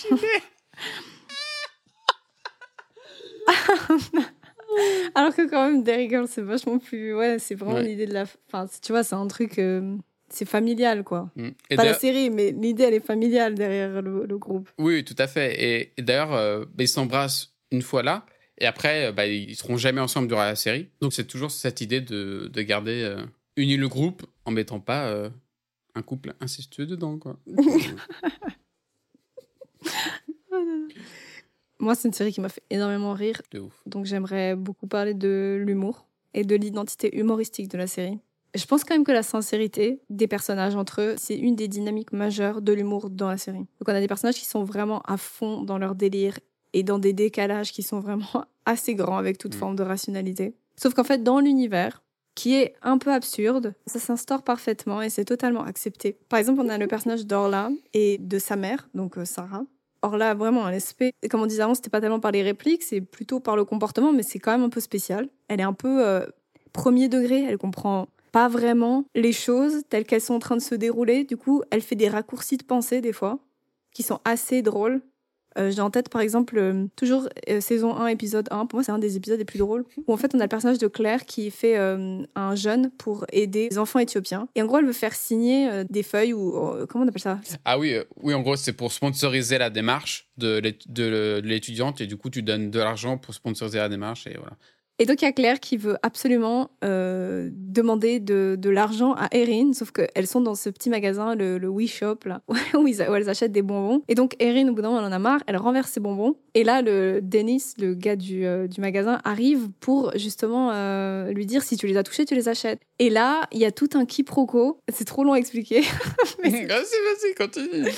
Alors que quand même, Derry Girls, c'est vachement plus... Ouais, c'est vraiment Ouais. l'idée de la... Enfin, tu vois, c'est un truc... euh, C'est familial, quoi. Mm. Et Pas la série, mais l'idée, elle est familiale derrière le, le groupe. Oui, tout à fait. Et, et d'ailleurs, euh, bah, ils s'embrassent une fois là, et après, euh, bah, ils seront jamais ensemble durant la série. Donc c'est toujours cette idée de, de garder euh, uni le groupe en mettant pas euh, un couple incestueux dedans, quoi. <laughs> Moi, c'est une série qui m'a fait énormément rire. de ouf. Donc j'aimerais beaucoup parler de l'humour et de l'identité humoristique de la série. Je pense quand même que la sincérité des personnages entre eux, c'est une des dynamiques majeures de l'humour dans la série. Donc on a des personnages qui sont vraiment à fond dans leur délire et dans des décalages qui sont vraiment <laughs> assez grands avec toute Mm. forme de rationalité. Sauf qu'en fait, dans l'univers, qui est un peu absurde, ça s'instaure parfaitement et c'est totalement accepté. Par exemple, on a le personnage d'Orla et de sa mère, donc euh, Sarah. Orla a vraiment un aspect, comme on disait avant, c'était pas tellement par les répliques, c'est plutôt par le comportement, mais c'est quand même un peu spécial. Elle est un peu euh, premier degré, elle comprend pas vraiment les choses telles qu'elles sont en train de se dérouler. Du coup, elle fait des raccourcis de pensée des fois, qui sont assez drôles. Euh, J'ai en tête par exemple euh, toujours euh, saison 1 épisode 1, pour moi c'est un des épisodes les plus drôles, où en fait on a le personnage de Claire qui fait euh, un jeûne pour aider les enfants éthiopiens. Et en gros elle veut faire signer euh, des feuilles ou euh, comment on appelle ça? Ah oui, euh, oui, en gros, c'est pour sponsoriser la démarche de l'étudiante, et du coup, tu donnes de l'argent pour sponsoriser la démarche, et voilà. Et donc, il y a Claire qui veut absolument euh, demander de, l'argent à Erin, sauf qu'elles sont dans ce petit magasin, le, le Shop, <laughs> où, elles achètent des bonbons. Et donc, Erin, au bout d'un moment, elle en a marre, elle renverse ses bonbons. Et là, le Dennis, le gars du, euh, magasin, arrive pour justement euh, lui dire si tu les as touchés, tu les achètes. Et là, il y a tout un quiproquo. C'est trop long à expliquer. <laughs> Mais Vas-y, vas-y, continue.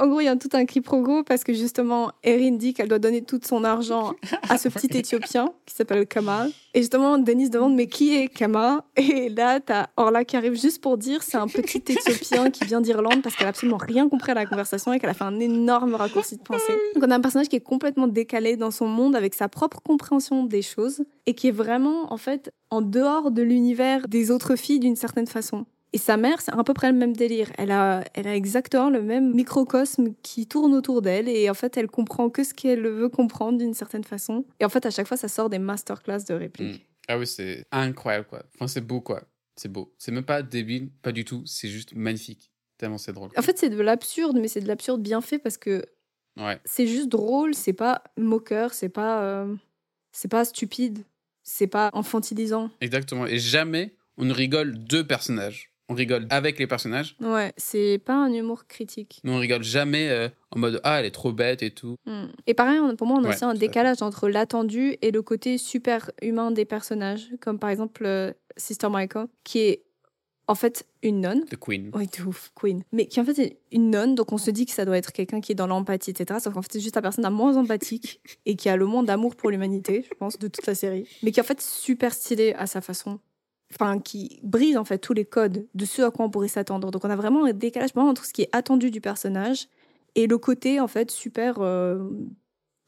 En gros, il y a tout un quiproquo parce que justement, Erin dit qu'elle doit donner tout son argent à ce petit Éthiopien qui s'appelle Kamal. Et justement, Denis demande mais qui est Kama Et là, t'as Orla qui arrive juste pour dire c'est un petit Éthiopien qui vient d'Irlande parce qu'elle a absolument rien compris à la conversation et qu'elle a fait un énorme raccourci de pensée. Donc on a un personnage qui est complètement décalé dans son monde avec sa propre compréhension des choses et qui est vraiment en fait en dehors de l'univers des autres filles d'une certaine façon. Et sa mère, c'est à peu près le même délire. Elle a, elle a exactement le même microcosme qui tourne autour d'elle et en fait, elle comprend que ce qu'elle veut comprendre d'une certaine façon. Et en fait, à chaque fois, ça sort des masterclass de répliques. Ah oui, c'est incroyable, quoi. Enfin, c'est beau, quoi. C'est beau. C'est même pas débile, pas du tout. C'est juste magnifique. Tellement c'est drôle. En fait, c'est de l'absurde, mais c'est de l'absurde bien fait parce que Ouais. c'est juste drôle, c'est pas moqueur, c'est pas, euh, c'est pas stupide, c'est pas infantilisant. Exactement. Et jamais on ne rigole de personnages. On rigole avec les personnages, Ouais, c'est pas un humour critique. mais on rigole jamais euh, en mode ah elle est trop bête et tout. Mm. Et pareil, on- pour moi, on a Ouais, aussi un tout à fait. décalage entre l'attendu et le côté super humain des personnages, comme par exemple euh, Sister Michael, qui est en fait une nonne. The Queen. Oui, de ouf, Queen. Mais qui en fait est une nonne, donc on se dit que ça doit être quelqu'un qui est dans l'empathie, etc. Sauf qu'en fait, c'est juste la personne la moins empathique <laughs> et qui a le moins d'amour pour l'humanité, je pense, de toute la série. Mais qui est en fait super stylée à sa façon. Enfin, qui brise en fait tous les codes de ce à quoi on pourrait s'attendre. Donc on a vraiment un décalage vraiment entre ce qui est attendu du personnage et le côté en fait super euh,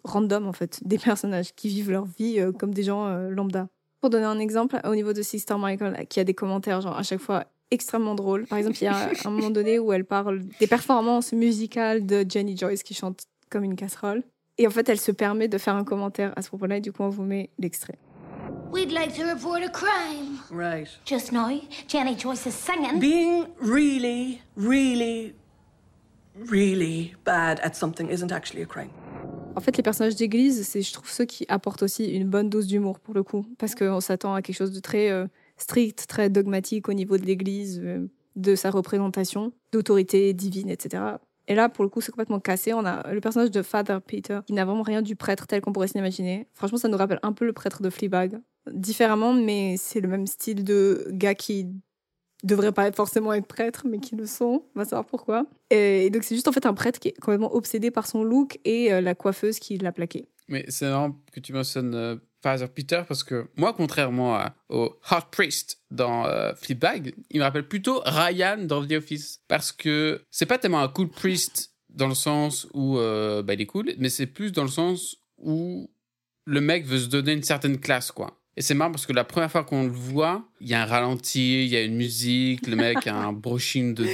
random en fait des <laughs> personnages qui vivent leur vie euh, comme des gens euh, lambda. Pour donner un exemple, au niveau de Sister Michael, qui a des commentaires genre à chaque fois extrêmement drôles. Par exemple, il y a <laughs> un moment donné où elle parle des performances musicales de Jenny Joyce qui chante comme une casserole. Et en fait, elle se permet de faire un commentaire à ce propos-là, et du coup, on vous met l'extrait. We'd like to report a crime. Right. Just now, Jenny Joyce is singing. Being really, really, really bad at something isn't actually a crime. En fait, les personnages d'église, c'est, je trouve, ceux qui apportent aussi une bonne dose d'humour, pour le coup. Parce qu'on s'attend à quelque chose de très euh, strict, très dogmatique au niveau de l'église, euh, de sa représentation, d'autorité divine, etc. Et là, pour le coup, c'est complètement cassé. On a le personnage de Father Peter, qui n'a vraiment rien du prêtre tel qu'on pourrait s'imaginer. Franchement, ça nous rappelle un peu le prêtre de Fleabag. différemment, mais c'est le même style de gars qui devraient pas forcément être prêtres, mais qui le sont. On va savoir pourquoi. Et, donc, c'est juste en fait un prêtre qui est complètement obsédé par son look et euh, la coiffeuse qui l'a plaqué. Mais c'est marrant que tu mentionnes euh, Father Peter parce que moi, contrairement au Hot Priest dans euh, Fleabag, il me rappelle plutôt Ryan dans The Office. Parce que c'est pas tellement un cool priest dans le sens où euh, bah, il est cool, mais c'est plus dans le sens où le mec veut se donner une certaine classe, quoi. Et c'est marrant parce que la première fois qu'on le voit, il y a un ralenti, il y a une musique, le mec a un brushing de-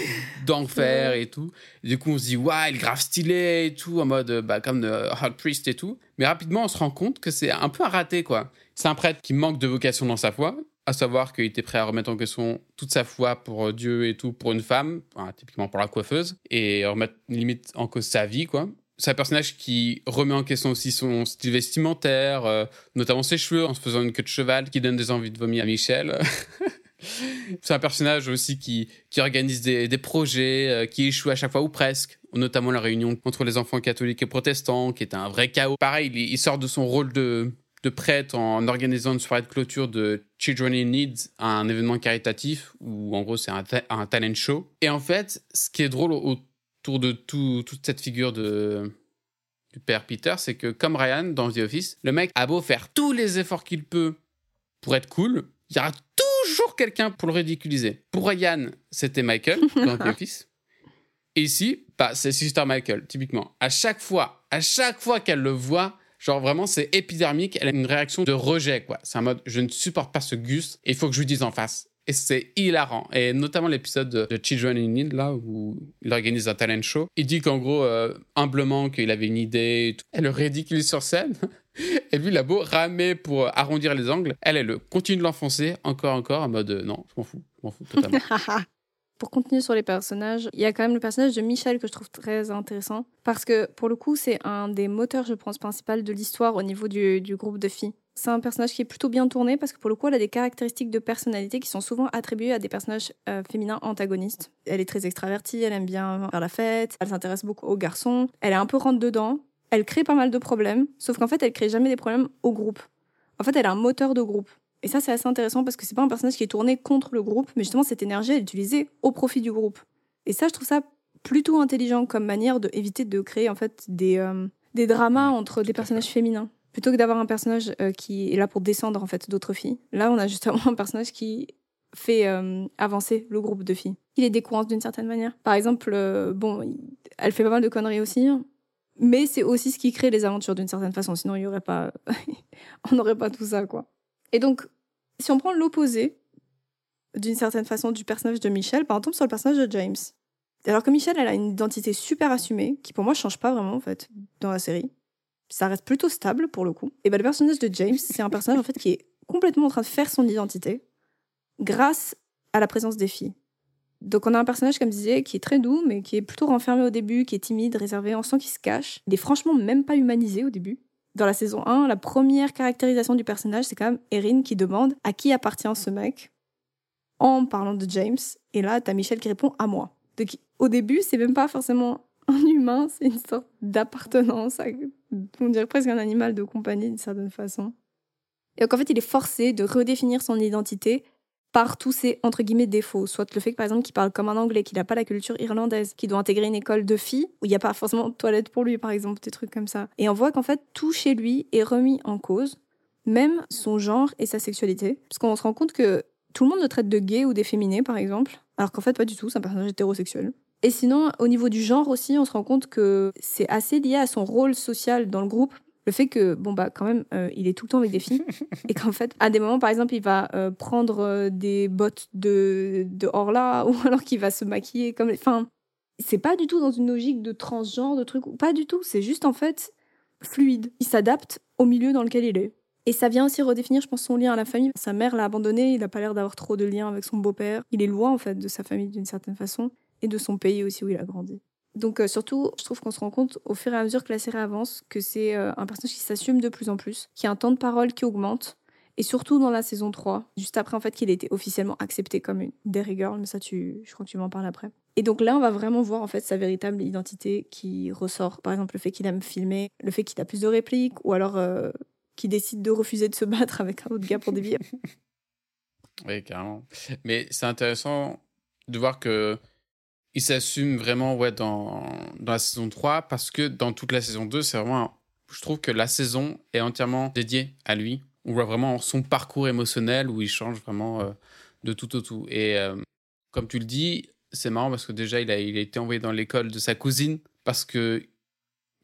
d'enfer et tout. Du coup, on se dit, ouais, il est grave stylé et tout, en mode, euh, bah, comme de Hot Priest et tout. Mais rapidement, on se rend compte que c'est un peu un raté, quoi. C'est un prêtre qui manque de vocation dans sa foi, à savoir qu'il était prêt à remettre en question toute sa foi pour euh, Dieu et tout, pour une femme, typiquement pour la coiffeuse, et remettre limite en cause sa vie, quoi. C'est un personnage qui remet en question aussi son style vestimentaire, euh, notamment ses cheveux, en se faisant une queue de cheval qui donne des envies de vomir à Michel. <laughs> C'est un personnage aussi qui, organise des, projets, euh, qui échoue à chaque fois ou presque, notamment la réunion entre les enfants catholiques et protestants, qui est un vrai chaos. Pareil, il, sort de son rôle de, prêtre en organisant une soirée de clôture de Children in Need, un événement caritatif, où en gros c'est un, ta- un talent show. Et en fait, ce qui est drôle autour de tout, toute cette figure de, du père Peter, c'est que comme Ryan dans The Office, le mec a beau faire tous les efforts qu'il peut pour être cool, il y aura toujours quelqu'un pour le ridiculiser. Pour Ryan, c'était Michael <laughs> dans The Office. Et ici, bah, c'est Sister Michael, typiquement. À chaque fois, à chaque fois qu'elle le voit, genre vraiment, c'est épidermique. Elle a une réaction de rejet, quoi. C'est un mode, je ne supporte pas ce Gus, et il faut que je lui dise en face. Et c'est hilarant. Et notamment l'épisode de, Children in Need, là, où il organise un talent show. Il dit qu'en gros, euh, humblement, qu'il avait une idée. et tout. Elle le ridiculise sur scène. <laughs> Et lui, il a beau ramer pour arrondir les angles. Elle, elle continue de l'enfoncer encore, encore, en mode, euh, non, je m'en fous. Je m'en fous totalement. <laughs> Pour continuer sur les personnages, il y a quand même le personnage de Michel que je trouve très intéressant. Parce que pour le coup, c'est un des moteurs, je pense, principal de l'histoire au niveau du, du groupe de filles. C'est un personnage qui est plutôt bien tourné parce que pour le coup, elle a des caractéristiques de personnalité qui sont souvent attribuées à des personnages euh, féminins antagonistes. Elle est très extravertie, elle aime bien faire la fête, elle s'intéresse beaucoup aux garçons, elle est un peu rentre dedans, elle crée pas mal de problèmes, sauf qu'en fait, elle crée jamais des problèmes au groupe. En fait, elle a un moteur de groupe. Et ça, c'est assez intéressant parce que c'est pas un personnage qui est tourné contre le groupe, mais justement, cette énergie, est utilisée au profit du groupe. Et ça, je trouve ça plutôt intelligent comme manière d'éviter de créer en fait des, euh, des dramas entre des personnages féminins. Plutôt que d'avoir un personnage euh, qui est là pour descendre en fait d'autres filles. Là, on a justement un personnage qui fait euh, avancer le groupe de filles. Il les décourage d'une certaine manière. Par exemple, bon, elle fait pas mal de conneries aussi, hein. mais c'est aussi ce qui crée les aventures d'une certaine façon. Sinon, il y aurait pas, <laughs> on n'aurait pas tout ça, quoi. Et donc, si on prend l'opposé, d'une certaine façon, du personnage de Michel, par exemple, sur le personnage de James. Alors que Michel, elle a une identité super assumée, qui pour moi change pas vraiment, en fait, dans la série. Ça reste plutôt stable, pour le coup. Et ben, le personnage de James, c'est un personnage, en fait, qui est complètement en train de faire son identité, grâce à la présence des filles. Donc on a un personnage, comme je disais, qui est très doux, mais qui est plutôt renfermé au début, qui est timide, réservé, on sent qu'il se cache. Il est franchement même pas humanisé au début. Dans la saison 1, la première caractérisation du personnage, c'est quand même Erin qui demande à qui appartient ce mec en parlant de James. Et là, t'as Michel qui répond à moi. Donc au début, c'est même pas forcément un humain, c'est une sorte d'appartenance, à- on dirait presque un animal de compagnie d'une certaine façon. Et donc en fait, il est forcé de redéfinir son identité par tous ses entre guillemets défauts, soit le fait que par exemple qu'il parle comme un anglais, qu'il n'a pas la culture irlandaise, qu'il doit intégrer une école de filles où il n'y a pas forcément de toilette pour lui par exemple, des trucs comme ça. Et on voit qu'en fait tout chez lui est remis en cause, même son genre et sa sexualité, parce qu'on se rend compte que tout le monde le traite de gay ou d'efféminé par exemple, alors qu'en fait pas du tout, c'est un personnage hétérosexuel. Et sinon, au niveau du genre aussi, on se rend compte que c'est assez lié à son rôle social dans le groupe. Le fait que, bon, bah, quand même, euh, il est tout le temps avec des filles. et qu'en fait, à des moments, par exemple, il va euh, prendre euh, des bottes de, de Orla <laughs> ou alors qu'il va se maquiller comme. Enfin, c'est pas du tout dans une logique de transgenre, de truc. Pas du tout. C'est juste, en fait, fluide. Il s'adapte au milieu dans lequel il est. Et ça vient aussi redéfinir, je pense, son lien à la famille. Sa mère l'a abandonné, il n'a pas l'air d'avoir trop de lien avec son beau-père. Il est loin, en fait, de sa famille d'une certaine façon et de son pays aussi où il a grandi. Donc euh, surtout, je trouve qu'on se rend compte au fur et à mesure que la série avance que c'est euh, un personnage qui s'assume de plus en plus, qui a un temps de parole qui augmente, et surtout dans la saison 3, juste après en fait qu'il ait été officiellement accepté comme une Derry Girl, mais ça tu, je crois que tu m'en parles après. Et donc là, on va vraiment voir en fait sa véritable identité qui ressort. Par exemple, le fait qu'il aime filmer, le fait qu'il a plus de répliques, ou alors euh, qui décide de refuser de se battre <laughs> avec un autre gars pour des billets. Oui, carrément. Mais c'est intéressant de voir que il s'assume vraiment ouais, dans, dans la saison 3 parce que dans toute la saison 2, c'est vraiment. un- Je trouve que la saison est entièrement dédiée à lui. On voit vraiment son parcours émotionnel où il change vraiment euh, de tout au tout. Et euh, comme tu le dis, c'est marrant parce que déjà, il a, il a été envoyé dans l'école de sa cousine parce que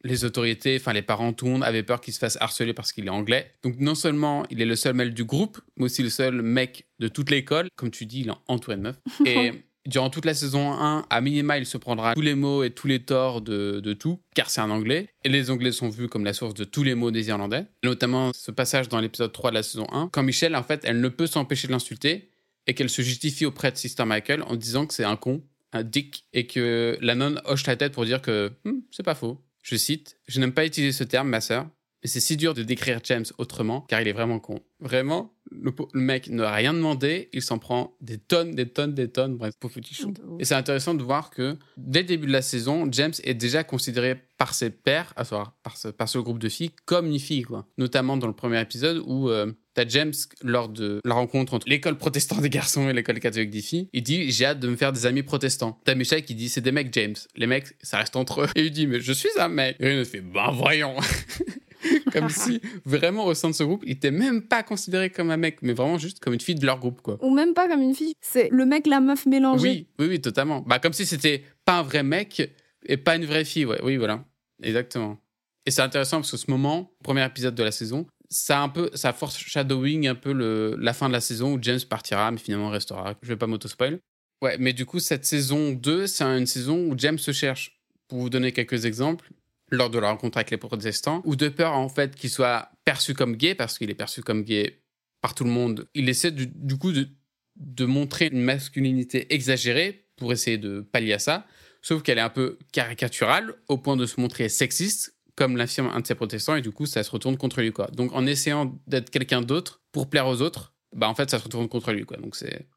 les autorités, enfin les parents, tout le monde avait peur qu'il se fasse harceler parce qu'il est anglais. Donc non seulement il est le seul mec du groupe, mais aussi le seul mec de toute l'école. Comme tu dis, il est entouré de meufs. <laughs> Et durant toute la saison 1, à minima, il se prendra tous les mots et tous les torts de, tout, car c'est un anglais. Et les anglais sont vus comme la source de tous les mots des Irlandais. Notamment ce passage dans l'épisode 3 de la saison 1, quand Michelle, en fait, elle ne peut s'empêcher de l'insulter et qu'elle se justifie auprès de Sister Michael en disant que c'est un con, un dick, et que la nonne hoche la tête pour dire que Hmm, c'est pas faux. Je cite Je n'aime pas utiliser ce terme, ma sœur, mais c'est si dur de décrire James autrement, car il est vraiment con. Vraiment, le, le mec n'a rien demandé, il s'en prend des tonnes, des tonnes, des tonnes. Bref, pauvre petit chou. Et c'est intéressant de voir que dès le début de la saison, James est déjà considéré par ses pairs, à savoir par ce, par ce groupe de filles, comme une fille, quoi. Notamment dans le premier épisode où euh, t'as James, lors de la rencontre entre l'école protestante des garçons et l'école catholique des filles, il dit J'ai hâte de me faire des amis protestants. T'as Michel qui dit C'est des mecs, James. Les mecs, ça reste entre eux. Et il dit Mais je suis un mec. Et il fait Ben voyons <laughs> <laughs> Comme si, vraiment, au sein de ce groupe, il était même pas considéré comme un mec, mais vraiment juste comme une fille de leur groupe, quoi. Ou même pas comme une fille. C'est le mec, la meuf mélangée. Oui, oui, oui, totalement. Bah, comme si c'était pas un vrai mec et pas une vraie fille, ouais. Oui, voilà. Exactement. Et c'est intéressant parce que ce moment, premier épisode de la saison, ça a un peu, ça foreshadowing un peu le, la fin de la saison où James partira, mais finalement restera. Je vais pas m'auto-spoil. Ouais, mais du coup, cette saison 2, c'est une saison où James se cherche. Pour vous donner quelques exemples, lors de la rencontre avec les protestants, ou de peur en fait qu'il soit perçu comme gay, parce qu'il est perçu comme gay par tout le monde, il essaie du, coup de, de montrer une masculinité exagérée pour essayer de pallier à ça, sauf qu'elle est un peu caricaturale au point de se montrer sexiste, comme l'affirme un de ses protestants, et du coup ça se retourne contre lui. quoi. Donc en essayant d'être quelqu'un d'autre pour plaire aux autres, bah en fait ça se retourne contre lui. quoi. Donc c'est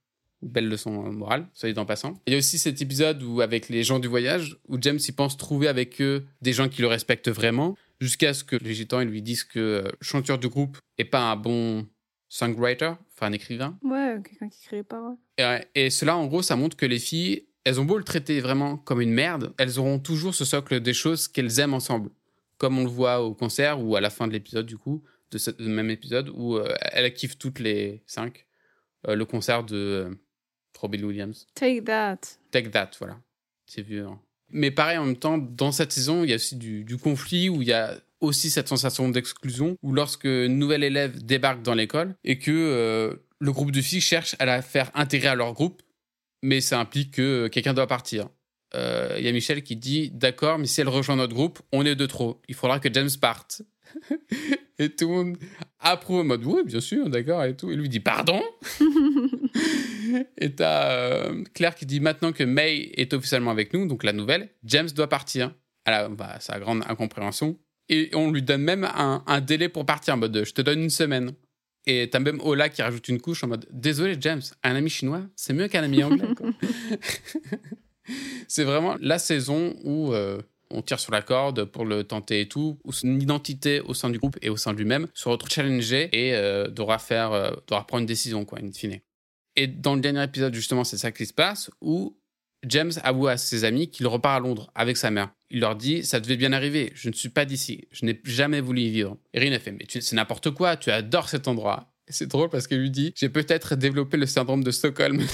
belle leçon euh, morale, soit dit en passant. Il y a aussi cet épisode où, avec les gens du voyage, où James il pense trouver avec eux des gens qui le respectent vraiment, jusqu'à ce que les gitans ils lui disent que euh, le chanteur du groupe est pas un bon songwriter, enfin un écrivain. Ouais, quelqu'un qui crée les paroles. Et, euh, et cela, en gros, ça montre que les filles, elles ont beau le traiter vraiment comme une merde, elles auront toujours ce socle des choses qu'elles aiment ensemble. Comme on le voit au concert ou à la fin de l'épisode, du coup, de ce même épisode, où euh, elles kiffent toutes les cinq euh, le concert de euh, Robbie Williams. Take that. Take That, voilà. C'est vieux. hein. Mais pareil, en même temps, dans cette saison, il y a aussi du, du conflit où il y a aussi cette sensation d'exclusion, où lorsque une nouvelle élève débarque dans l'école et que euh, le groupe de filles cherche à la faire intégrer à leur groupe, mais ça implique que quelqu'un doit partir. Euh, Il y a Michel qui dit D'accord, mais si elle rejoint notre groupe, on est de trop. Il faudra que James parte. <laughs> et tout le monde approuve en mode Oui, bien sûr, d'accord, et tout. Et lui dit Pardon? <laughs> Et t'as euh, Claire qui dit maintenant que May est officiellement avec nous, donc la nouvelle, James doit partir. À la, bah, sa grande incompréhension. Et on lui donne même un, un délai pour partir en mode je te donne une semaine. Et t'as même Ola qui rajoute une couche en mode désolé James, un ami chinois, c'est mieux qu'un ami anglais. <laughs> c'est vraiment la saison où euh, on tire sur la corde pour le tenter et tout, où son identité au sein du groupe et au sein de lui-même se retrouve challengée et euh, devra faire, euh, devra prendre une décision quoi, in fine. Et dans le dernier épisode, justement, c'est ça qui se passe, où James avoue à ses amis qu'il repart à Londres avec sa mère. Il leur dit Ça devait bien arriver, je ne suis pas d'ici, je n'ai jamais voulu y vivre. Et Rin a fait Mais c'est n'importe quoi, tu adores cet endroit. Et c'est drôle parce qu'il lui dit J'ai peut-être développé le syndrome de Stockholm. <laughs>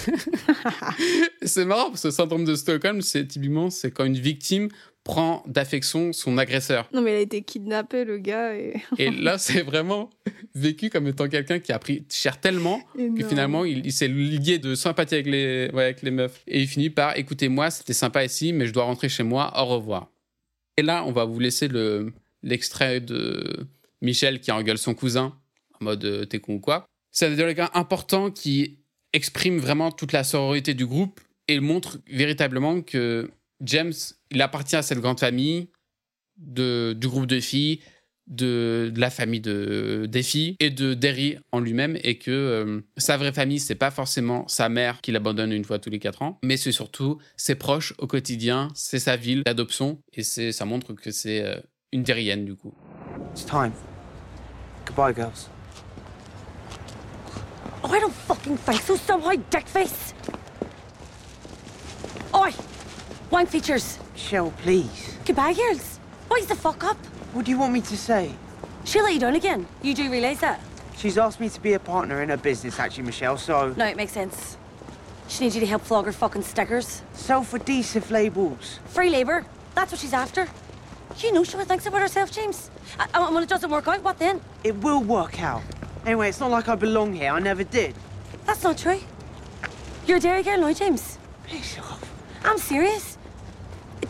<laughs> c'est marrant parce que le syndrome de Stockholm, c'est typiquement c'est quand une victime prend d'affection son agresseur. Non, mais il a été kidnappé, le gars. Et... <laughs> Et là, c'est vraiment vécu comme étant quelqu'un qui a pris cher tellement que finalement, il, il s'est lié de sympathie avec les, ouais, avec les meufs. Et il finit par écoutez-moi, c'était sympa ici, mais je dois rentrer chez moi, au revoir. Et là, on va vous laisser le, l'extrait de Michel qui engueule son cousin en mode euh, t'es con ou quoi. C'est un dialogue important qui exprime vraiment toute la sororité du groupe et montre véritablement que James, il appartient à cette grande famille de, du groupe de filles de, de la famille de, des filles et de Derry en lui-même et que euh, sa vraie famille, c'est pas forcément sa mère qui l'abandonne une fois tous les quatre ans, mais c'est surtout ses proches au quotidien, c'est sa ville d'adoption et c'est, ça montre que c'est euh, une Derrienne du coup. It's time. Goodbye, girls. Oh, I don't fucking think so, somehow, dickface! Oi! Wank features! Michelle, please. Goodbye, girls! Why's the fuck up? What do you want me to say? She'll let you down again. You do realise that? She's asked me to be a partner in her business, actually, Michelle, so... No, it makes sense. She needs you to help flog her fucking stickers. Self-adhesive labels. Free labour. That's what she's after. You know she thinks about herself, James. Uh, and when it doesn't work out, what then? It will work out. Anyway, it's not like I belong here. I never did. That's not true. You're a dairy girl now, James. Piss off. I'm serious.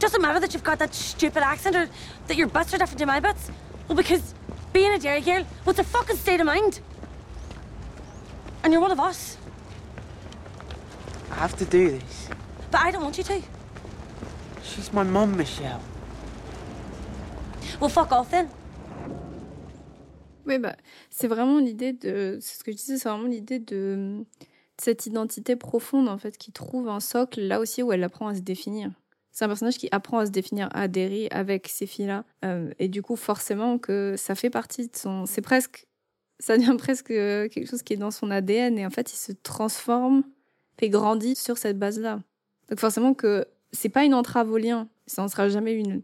It doesn't matter that you've got that stupid accent or that your bits are different to my bits. Well, because being a dairy girl, what's a fucking state of mind? And you're one of us. I have to do this. But I don't want you to. She's my mum, Michelle. Well, fuck off then. Oui, bah, c'est vraiment l'idée de. C'est ce que je disais, c'est vraiment l'idée de, de cette identité profonde, en fait, qui trouve un socle là aussi où elle apprend à se définir. C'est un personnage qui apprend à se définir à Derry avec ces filles-là. Euh, et du coup, forcément, que ça fait partie de son. C'est presque. Ça devient <laughs> presque quelque chose qui est dans son ADN. Et en fait, il se transforme, fait grandir sur cette base-là. Donc, forcément, que c'est pas une entrave au lien. Ça n'en sera jamais une.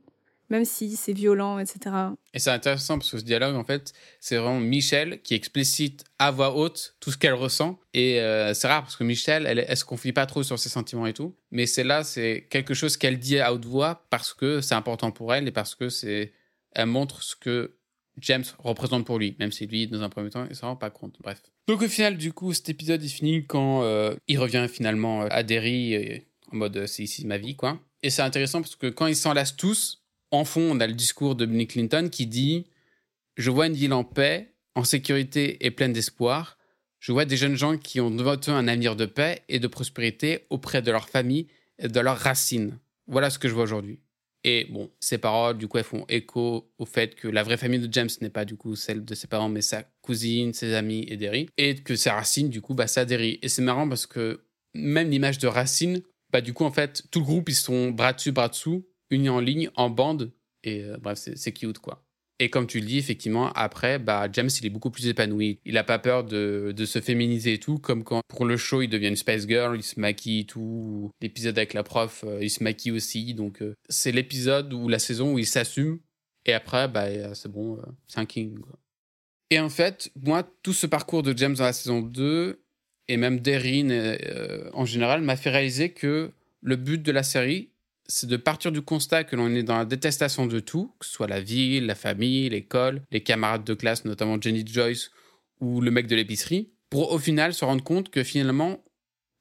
Même si c'est violent, etc. Et c'est intéressant parce que ce dialogue, en fait, c'est vraiment Michel qui explicite à voix haute tout ce qu'elle ressent. Et euh, c'est rare parce que Michel, elle, elle se confie pas trop sur ses sentiments et tout. Mais c'est là, c'est quelque chose qu'elle dit à haute voix parce que c'est important pour elle et parce que c'est, elle montre ce que James représente pour lui, même si lui, dans un premier temps, il s'en rend pas compte. Bref. Donc au final, du coup, cet épisode il finit quand euh, il revient finalement à Derry euh, en mode euh, c'est ici ma vie, quoi. Et c'est intéressant parce que quand ils s'enlacent tous, en fond, on a le discours de Bill Clinton qui dit Je vois une ville en paix, en sécurité et pleine d'espoir. Je vois des jeunes gens qui ont devant eux un avenir de paix et de prospérité auprès de leur famille et de leurs racines. Voilà ce que je vois aujourd'hui. Et bon, ces paroles, du coup, elles font écho au fait que la vraie famille de James n'est pas du coup celle de ses parents, mais sa cousine, ses amis et Derry. Et que ses racines, du coup, bah, ça Derry. Et c'est marrant parce que même l'image de racines, bah, du coup, en fait, tout le groupe, ils sont bras dessus, bras dessous, unis en ligne, en bande. Et euh, bref, c'est cute, quoi. Et comme tu le dis, effectivement, après, bah, James, il est beaucoup plus épanoui. Il a pas peur de, de se féminiser et tout, comme quand pour le show, il devient une Space Girl, il se maquille et tout. L'épisode avec la prof, euh, il se maquille aussi. Donc, euh, c'est l'épisode ou la saison où il s'assume. Et après, bah, c'est bon, c'est un king. quoi. Et en fait, moi, tout ce parcours de James dans la saison 2, et même d'Erin en général, m'a fait réaliser que le but de la série, c'est de partir du constat que l'on est dans la détestation de tout, que ce soit la ville, la famille, l'école, les camarades de classe, notamment Jenny Joyce ou le mec de l'épicerie, pour au final se rendre compte que finalement,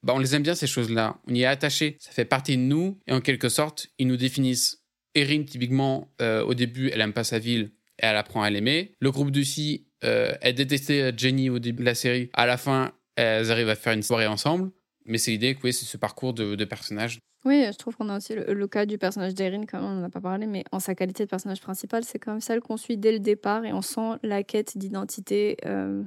bah, on les aime bien ces choses-là, on y est attaché, ça fait partie de nous, et en quelque sorte, ils nous définissent. Erin, typiquement, euh, au début, elle aime pas sa ville, et elle apprend à l'aimer. Le groupe filles, euh, elle détestait Jenny au début de la série, à la fin, elles arrivent à faire une soirée ensemble. Mais c'est l'idée oui, c'est ce parcours de, personnages Oui, je trouve qu'on a aussi le, cas du personnage d'Erin, comme on n'en a pas parlé, mais en sa qualité de personnage principal, c'est quand même celle qu'on suit dès le départ et on sent la quête d'identité euh,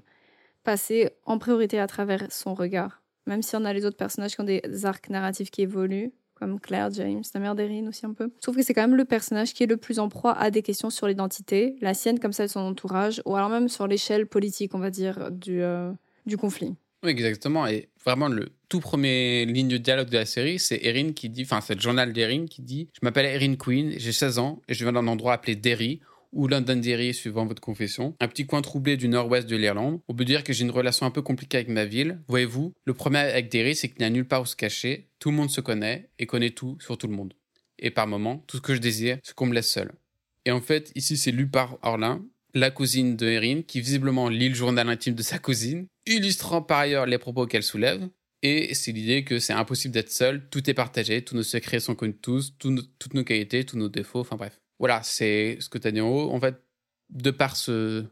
passer en priorité à travers son regard. Même si on a les autres personnages qui ont des arcs narratifs qui évoluent, comme Claire, James, la mère d'Erin aussi un peu. Je trouve que c'est quand même le personnage qui est le plus en proie à des questions sur l'identité, la sienne comme celle de son entourage, ou alors même sur l'échelle politique, on va dire, du, euh, du conflit. Exactement. Et vraiment, le tout premier ligne de dialogue de la série, c'est Erin qui dit, enfin, c'est le journal d'Erin qui dit Je m'appelle Erin Queen, j'ai 16 ans et je viens d'un endroit appelé Derry, ou Londonderry, suivant votre confession, un petit coin troublé du nord-ouest de l'Irlande. On peut dire que j'ai une relation un peu compliquée avec ma ville. Voyez-vous, le problème avec Derry, c'est qu'il n'y a nulle part où se cacher. Tout le monde se connaît et connaît tout sur tout le monde. Et par moments, tout ce que je désire, c'est qu'on me laisse seul. Et en fait, ici, c'est lu par Orlin, la cousine de Erin, qui visiblement lit le journal intime de sa cousine, illustrant par ailleurs les propos qu'elle soulève. Et c'est l'idée que c'est impossible d'être seul, tout est partagé, tous nos secrets sont connus tous, toutes nos qualités, tous nos défauts, enfin bref. Voilà, c'est ce que tu as dit en haut. En fait, de par ce,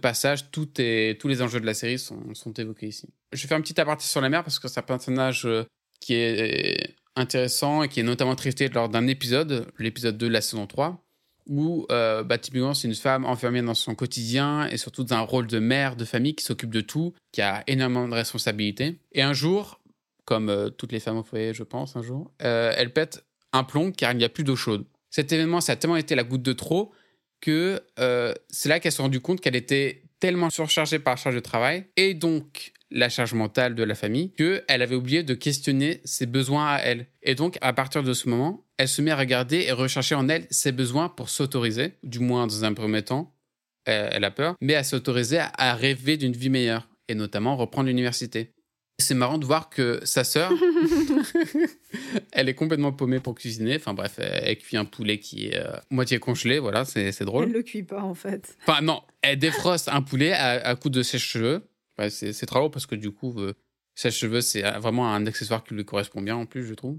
passage, tout tous les enjeux de la série sont, sont évoqués ici. Je vais faire un petit aparté sur la mère parce que c'est un personnage euh, qui est intéressant et qui est notamment traité lors d'un épisode, l'épisode 2 de la saison 3, où euh, bah, typiquement c'est une femme enfermée dans son quotidien et surtout dans un rôle de mère de famille qui s'occupe de tout, qui a énormément de responsabilités. Et un jour, comme euh, toutes les femmes au foyer, je pense, un jour, euh, elle pète un plomb car il n'y a plus d'eau chaude. Cet événement, ça a tellement été la goutte de trop que euh, c'est là qu'elle s'est rendue compte qu'elle était tellement surchargée par la charge de travail et donc la charge mentale de la famille qu'elle avait oublié de questionner ses besoins à elle. Et donc, à partir de ce moment, elle se met à regarder et rechercher en elle ses besoins pour s'autoriser, du moins dans un premier temps, euh, elle a peur, mais à s'autoriser à, rêver d'une vie meilleure et notamment reprendre l'université. C'est marrant de voir que sa sœur, <laughs> elle est complètement paumée pour cuisiner. Enfin bref, elle, cuit un poulet qui est euh, moitié congelé, voilà, c'est c'est drôle. Elle le cuit pas en fait. Enfin, non, elle défroste un poulet à, à coups de sèche-cheveux. Ouais, c'est drôle parce que du coup, euh, sèche-cheveux, c'est euh, vraiment un accessoire qui lui correspond bien en plus, je trouve.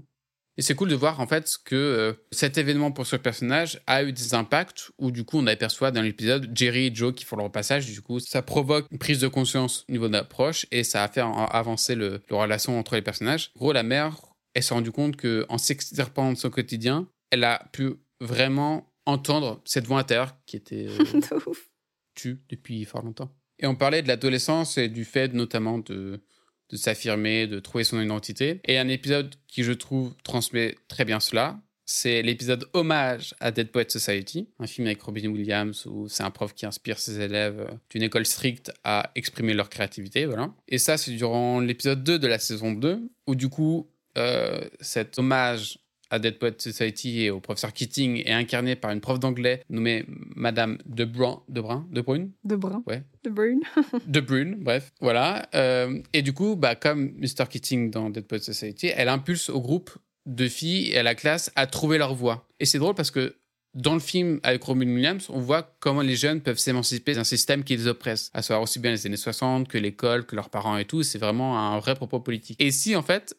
Et c'est cool de voir en fait que euh, cet événement pour ce personnage a eu des impacts où du coup on aperçoit dans l'épisode Jerry et Joe qui font leur passage. Du coup, ça provoque une prise de conscience au niveau de l'approche et ça a fait avancer le, le relation entre les personnages. En gros, la mère, elle s'est rendue compte que en s'extirpant de son quotidien, elle a pu vraiment entendre cette voix intérieure qui était euh, <laughs> De ouf. tue depuis fort longtemps. Et on parlait de l'adolescence et du fait notamment de, de s'affirmer, de trouver son identité. Et un épisode qui, je trouve, transmet très bien cela, c'est l'épisode Hommage à Dead Poet Society, un film avec Robin Williams où c'est un prof qui inspire ses élèves euh, d'une école stricte à exprimer leur créativité. Et ça, c'est durant l'épisode 2 de la saison 2, où du coup, euh, cet hommage à Dead Poet Society et au professeur Keating est incarné par une prof d'anglais nommée Madame De Brun, De Brun, De De brun. Ouais. De brune. <laughs> de Brune, bref, voilà. Euh, et du coup, bah, comme Mr. Keating dans Dead Poet Society, elle impulse au groupe de filles et à la classe à trouver leur voix. Et c'est drôle parce que dans le film avec Robin Williams, on voit comment les jeunes peuvent s'émanciper d'un système qui les oppresse, à savoir aussi bien les années 60 que l'école, que leurs parents et tout. C'est vraiment un vrai propos politique. Et si, en fait,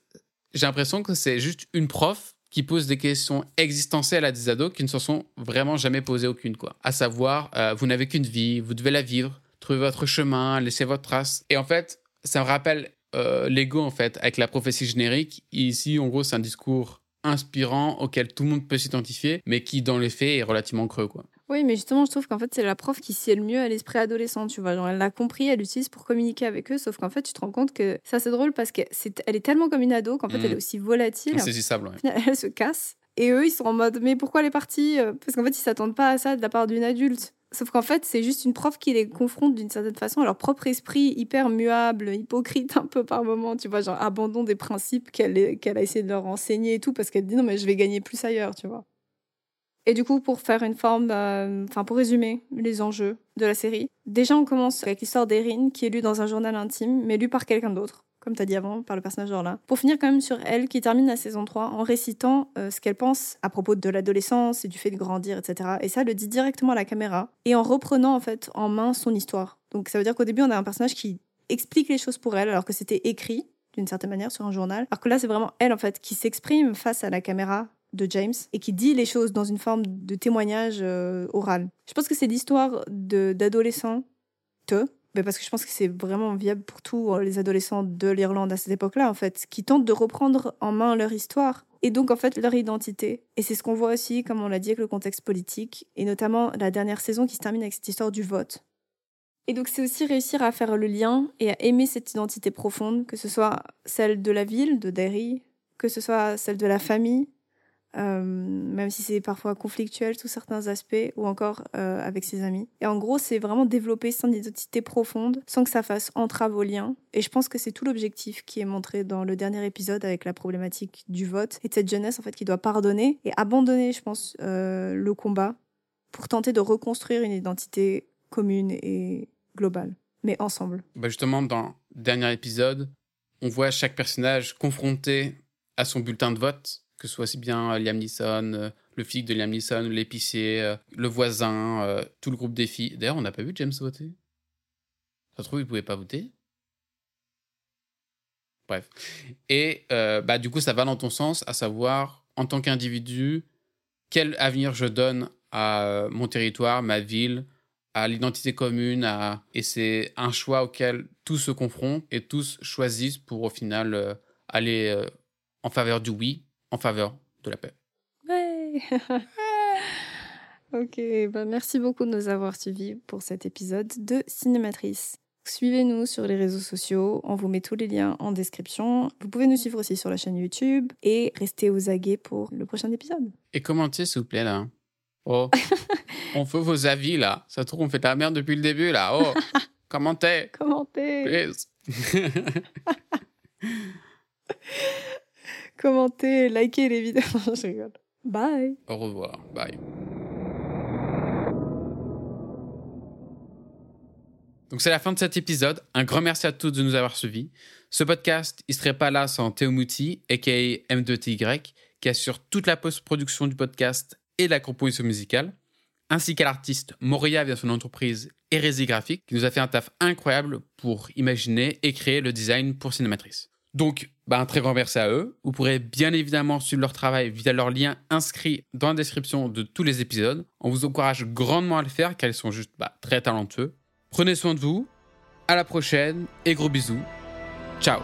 j'ai l'impression que c'est juste une prof qui pose des questions existentielles à des ados qui ne s'en sont vraiment jamais posées aucune, quoi. À savoir, euh, vous n'avez qu'une vie, vous devez la vivre, trouvez votre chemin, laissez votre trace. Et en fait, ça me rappelle euh, l'ego, en fait, avec la prophétie générique. Ici, en gros, c'est un discours inspirant auquel tout le monde peut s'identifier, mais qui, dans les faits, est relativement creux, quoi. Oui, mais justement, je trouve qu'en fait, c'est la prof qui sied le mieux à l'esprit adolescent, tu vois. Genre, elle l'a compris, elle l'utilise pour communiquer avec eux, sauf qu'en fait, tu te rends compte que ça, c'est drôle parce qu'elle est, elle est tellement comme une ado qu'en fait, elle est aussi volatile. Insaisissable, ouais. <laughs> Elle se casse. Et eux, ils sont en mode, mais pourquoi elle est partie Euh, Parce qu'en fait, ils s'attendent pas à ça de la part d'une adulte. Sauf qu'en fait, c'est juste une prof qui les confronte d'une certaine façon à leur propre esprit hyper muable, hypocrite <laughs> un peu par moment, tu vois, genre abandon des principes qu'elle qu'elle a essayé de leur enseigner et tout, parce qu'elle dit non, mais je vais gagner plus ailleurs, tu vois. Et du coup, pour faire une forme, euh, enfin, pour résumer les enjeux de la série, déjà, on commence avec l'histoire d'Erin, qui est lue dans un journal intime, mais lue par quelqu'un d'autre, comme tu as dit avant, par le personnage là. Pour finir quand même sur elle, qui termine la saison 3 en récitant euh, ce qu'elle pense à propos de l'adolescence et du fait de grandir, etc. Et ça, elle le dit directement à la caméra, et en reprenant en fait en main son histoire. Donc ça veut dire qu'au début, on a un personnage qui explique les choses pour elle, alors que c'était écrit d'une certaine manière sur un journal. Alors que là, c'est vraiment elle en fait qui s'exprime face à la caméra de James et qui dit les choses dans une forme de témoignage euh, oral. Je pense que c'est l'histoire d'adolescents, parce que je pense que c'est vraiment viable pour tous euh, les adolescents de l'Irlande à cette époque-là, en fait, qui tentent de reprendre en main leur histoire et donc en fait leur identité. Et c'est ce qu'on voit aussi, comme on l'a dit, avec le contexte politique et notamment la dernière saison qui se termine avec cette histoire du vote. Et donc c'est aussi réussir à faire le lien et à aimer cette identité profonde, que ce soit celle de la ville, de Derry, que ce soit celle de la famille, euh, même si c'est parfois conflictuel sous certains aspects, ou encore euh, avec ses amis. Et en gros, c'est vraiment développer son identité profonde sans que ça fasse entrave au lien. Et je pense que c'est tout l'objectif qui est montré dans le dernier épisode avec la problématique du vote et de cette jeunesse en fait qui doit pardonner et abandonner, je pense, euh, le combat pour tenter de reconstruire une identité commune et globale, mais ensemble. Bah justement, dans le dernier épisode, on voit chaque personnage confronté à son bulletin de vote, que ce soit aussi bien euh, Liam Neeson, euh, le flic de Liam Neeson, l'épicier, euh, le voisin, tout le groupe des filles. D'ailleurs, on n'a pas vu James voter. Ça se trouve, il pouvait pas voter. Bref. Et bah, du coup, ça va dans ton sens, à savoir, en tant qu'individu, quel avenir je donne à mon territoire, ma ville, à l'identité commune, et c'est un choix auquel tous se confrontent et tous choisissent pour au final aller en faveur du oui, en faveur de la paix. Ouais. <laughs> ok, bah merci beaucoup de nous avoir suivis pour cet épisode de Cinématrice. Suivez-nous sur les réseaux sociaux, on vous met tous les liens en description. Vous pouvez nous suivre aussi sur la chaîne YouTube et restez aux aguets pour le prochain épisode. Et commentez s'il vous plaît là. Oh, <laughs> on veut vos avis là. Ça se trouve on fait de la merde depuis le début là. Oh. <laughs> Commentez. Commentez. Please. Commentez, likez les vidéos. <laughs> Je rigole. Bye. Au revoir. Bye. Donc c'est la fin de cet épisode. Un grand merci à tous de nous avoir suivis. Ce podcast, il serait pas là sans Théo Mouti, aka M2TY, qui assure toute la post-production du podcast et la composition musicale, ainsi qu'à l'artiste Moria via son entreprise Hérésie Graphique, qui nous a fait un taf incroyable pour imaginer et créer le design pour Cinématrice. Donc, bah, un très grand merci à eux. Vous pourrez bien évidemment suivre leur travail via leur lien inscrit dans la description de tous les épisodes. On vous encourage grandement à le faire car ils sont juste bah, très talentueux. Prenez soin de vous. À la prochaine et gros bisous. Ciao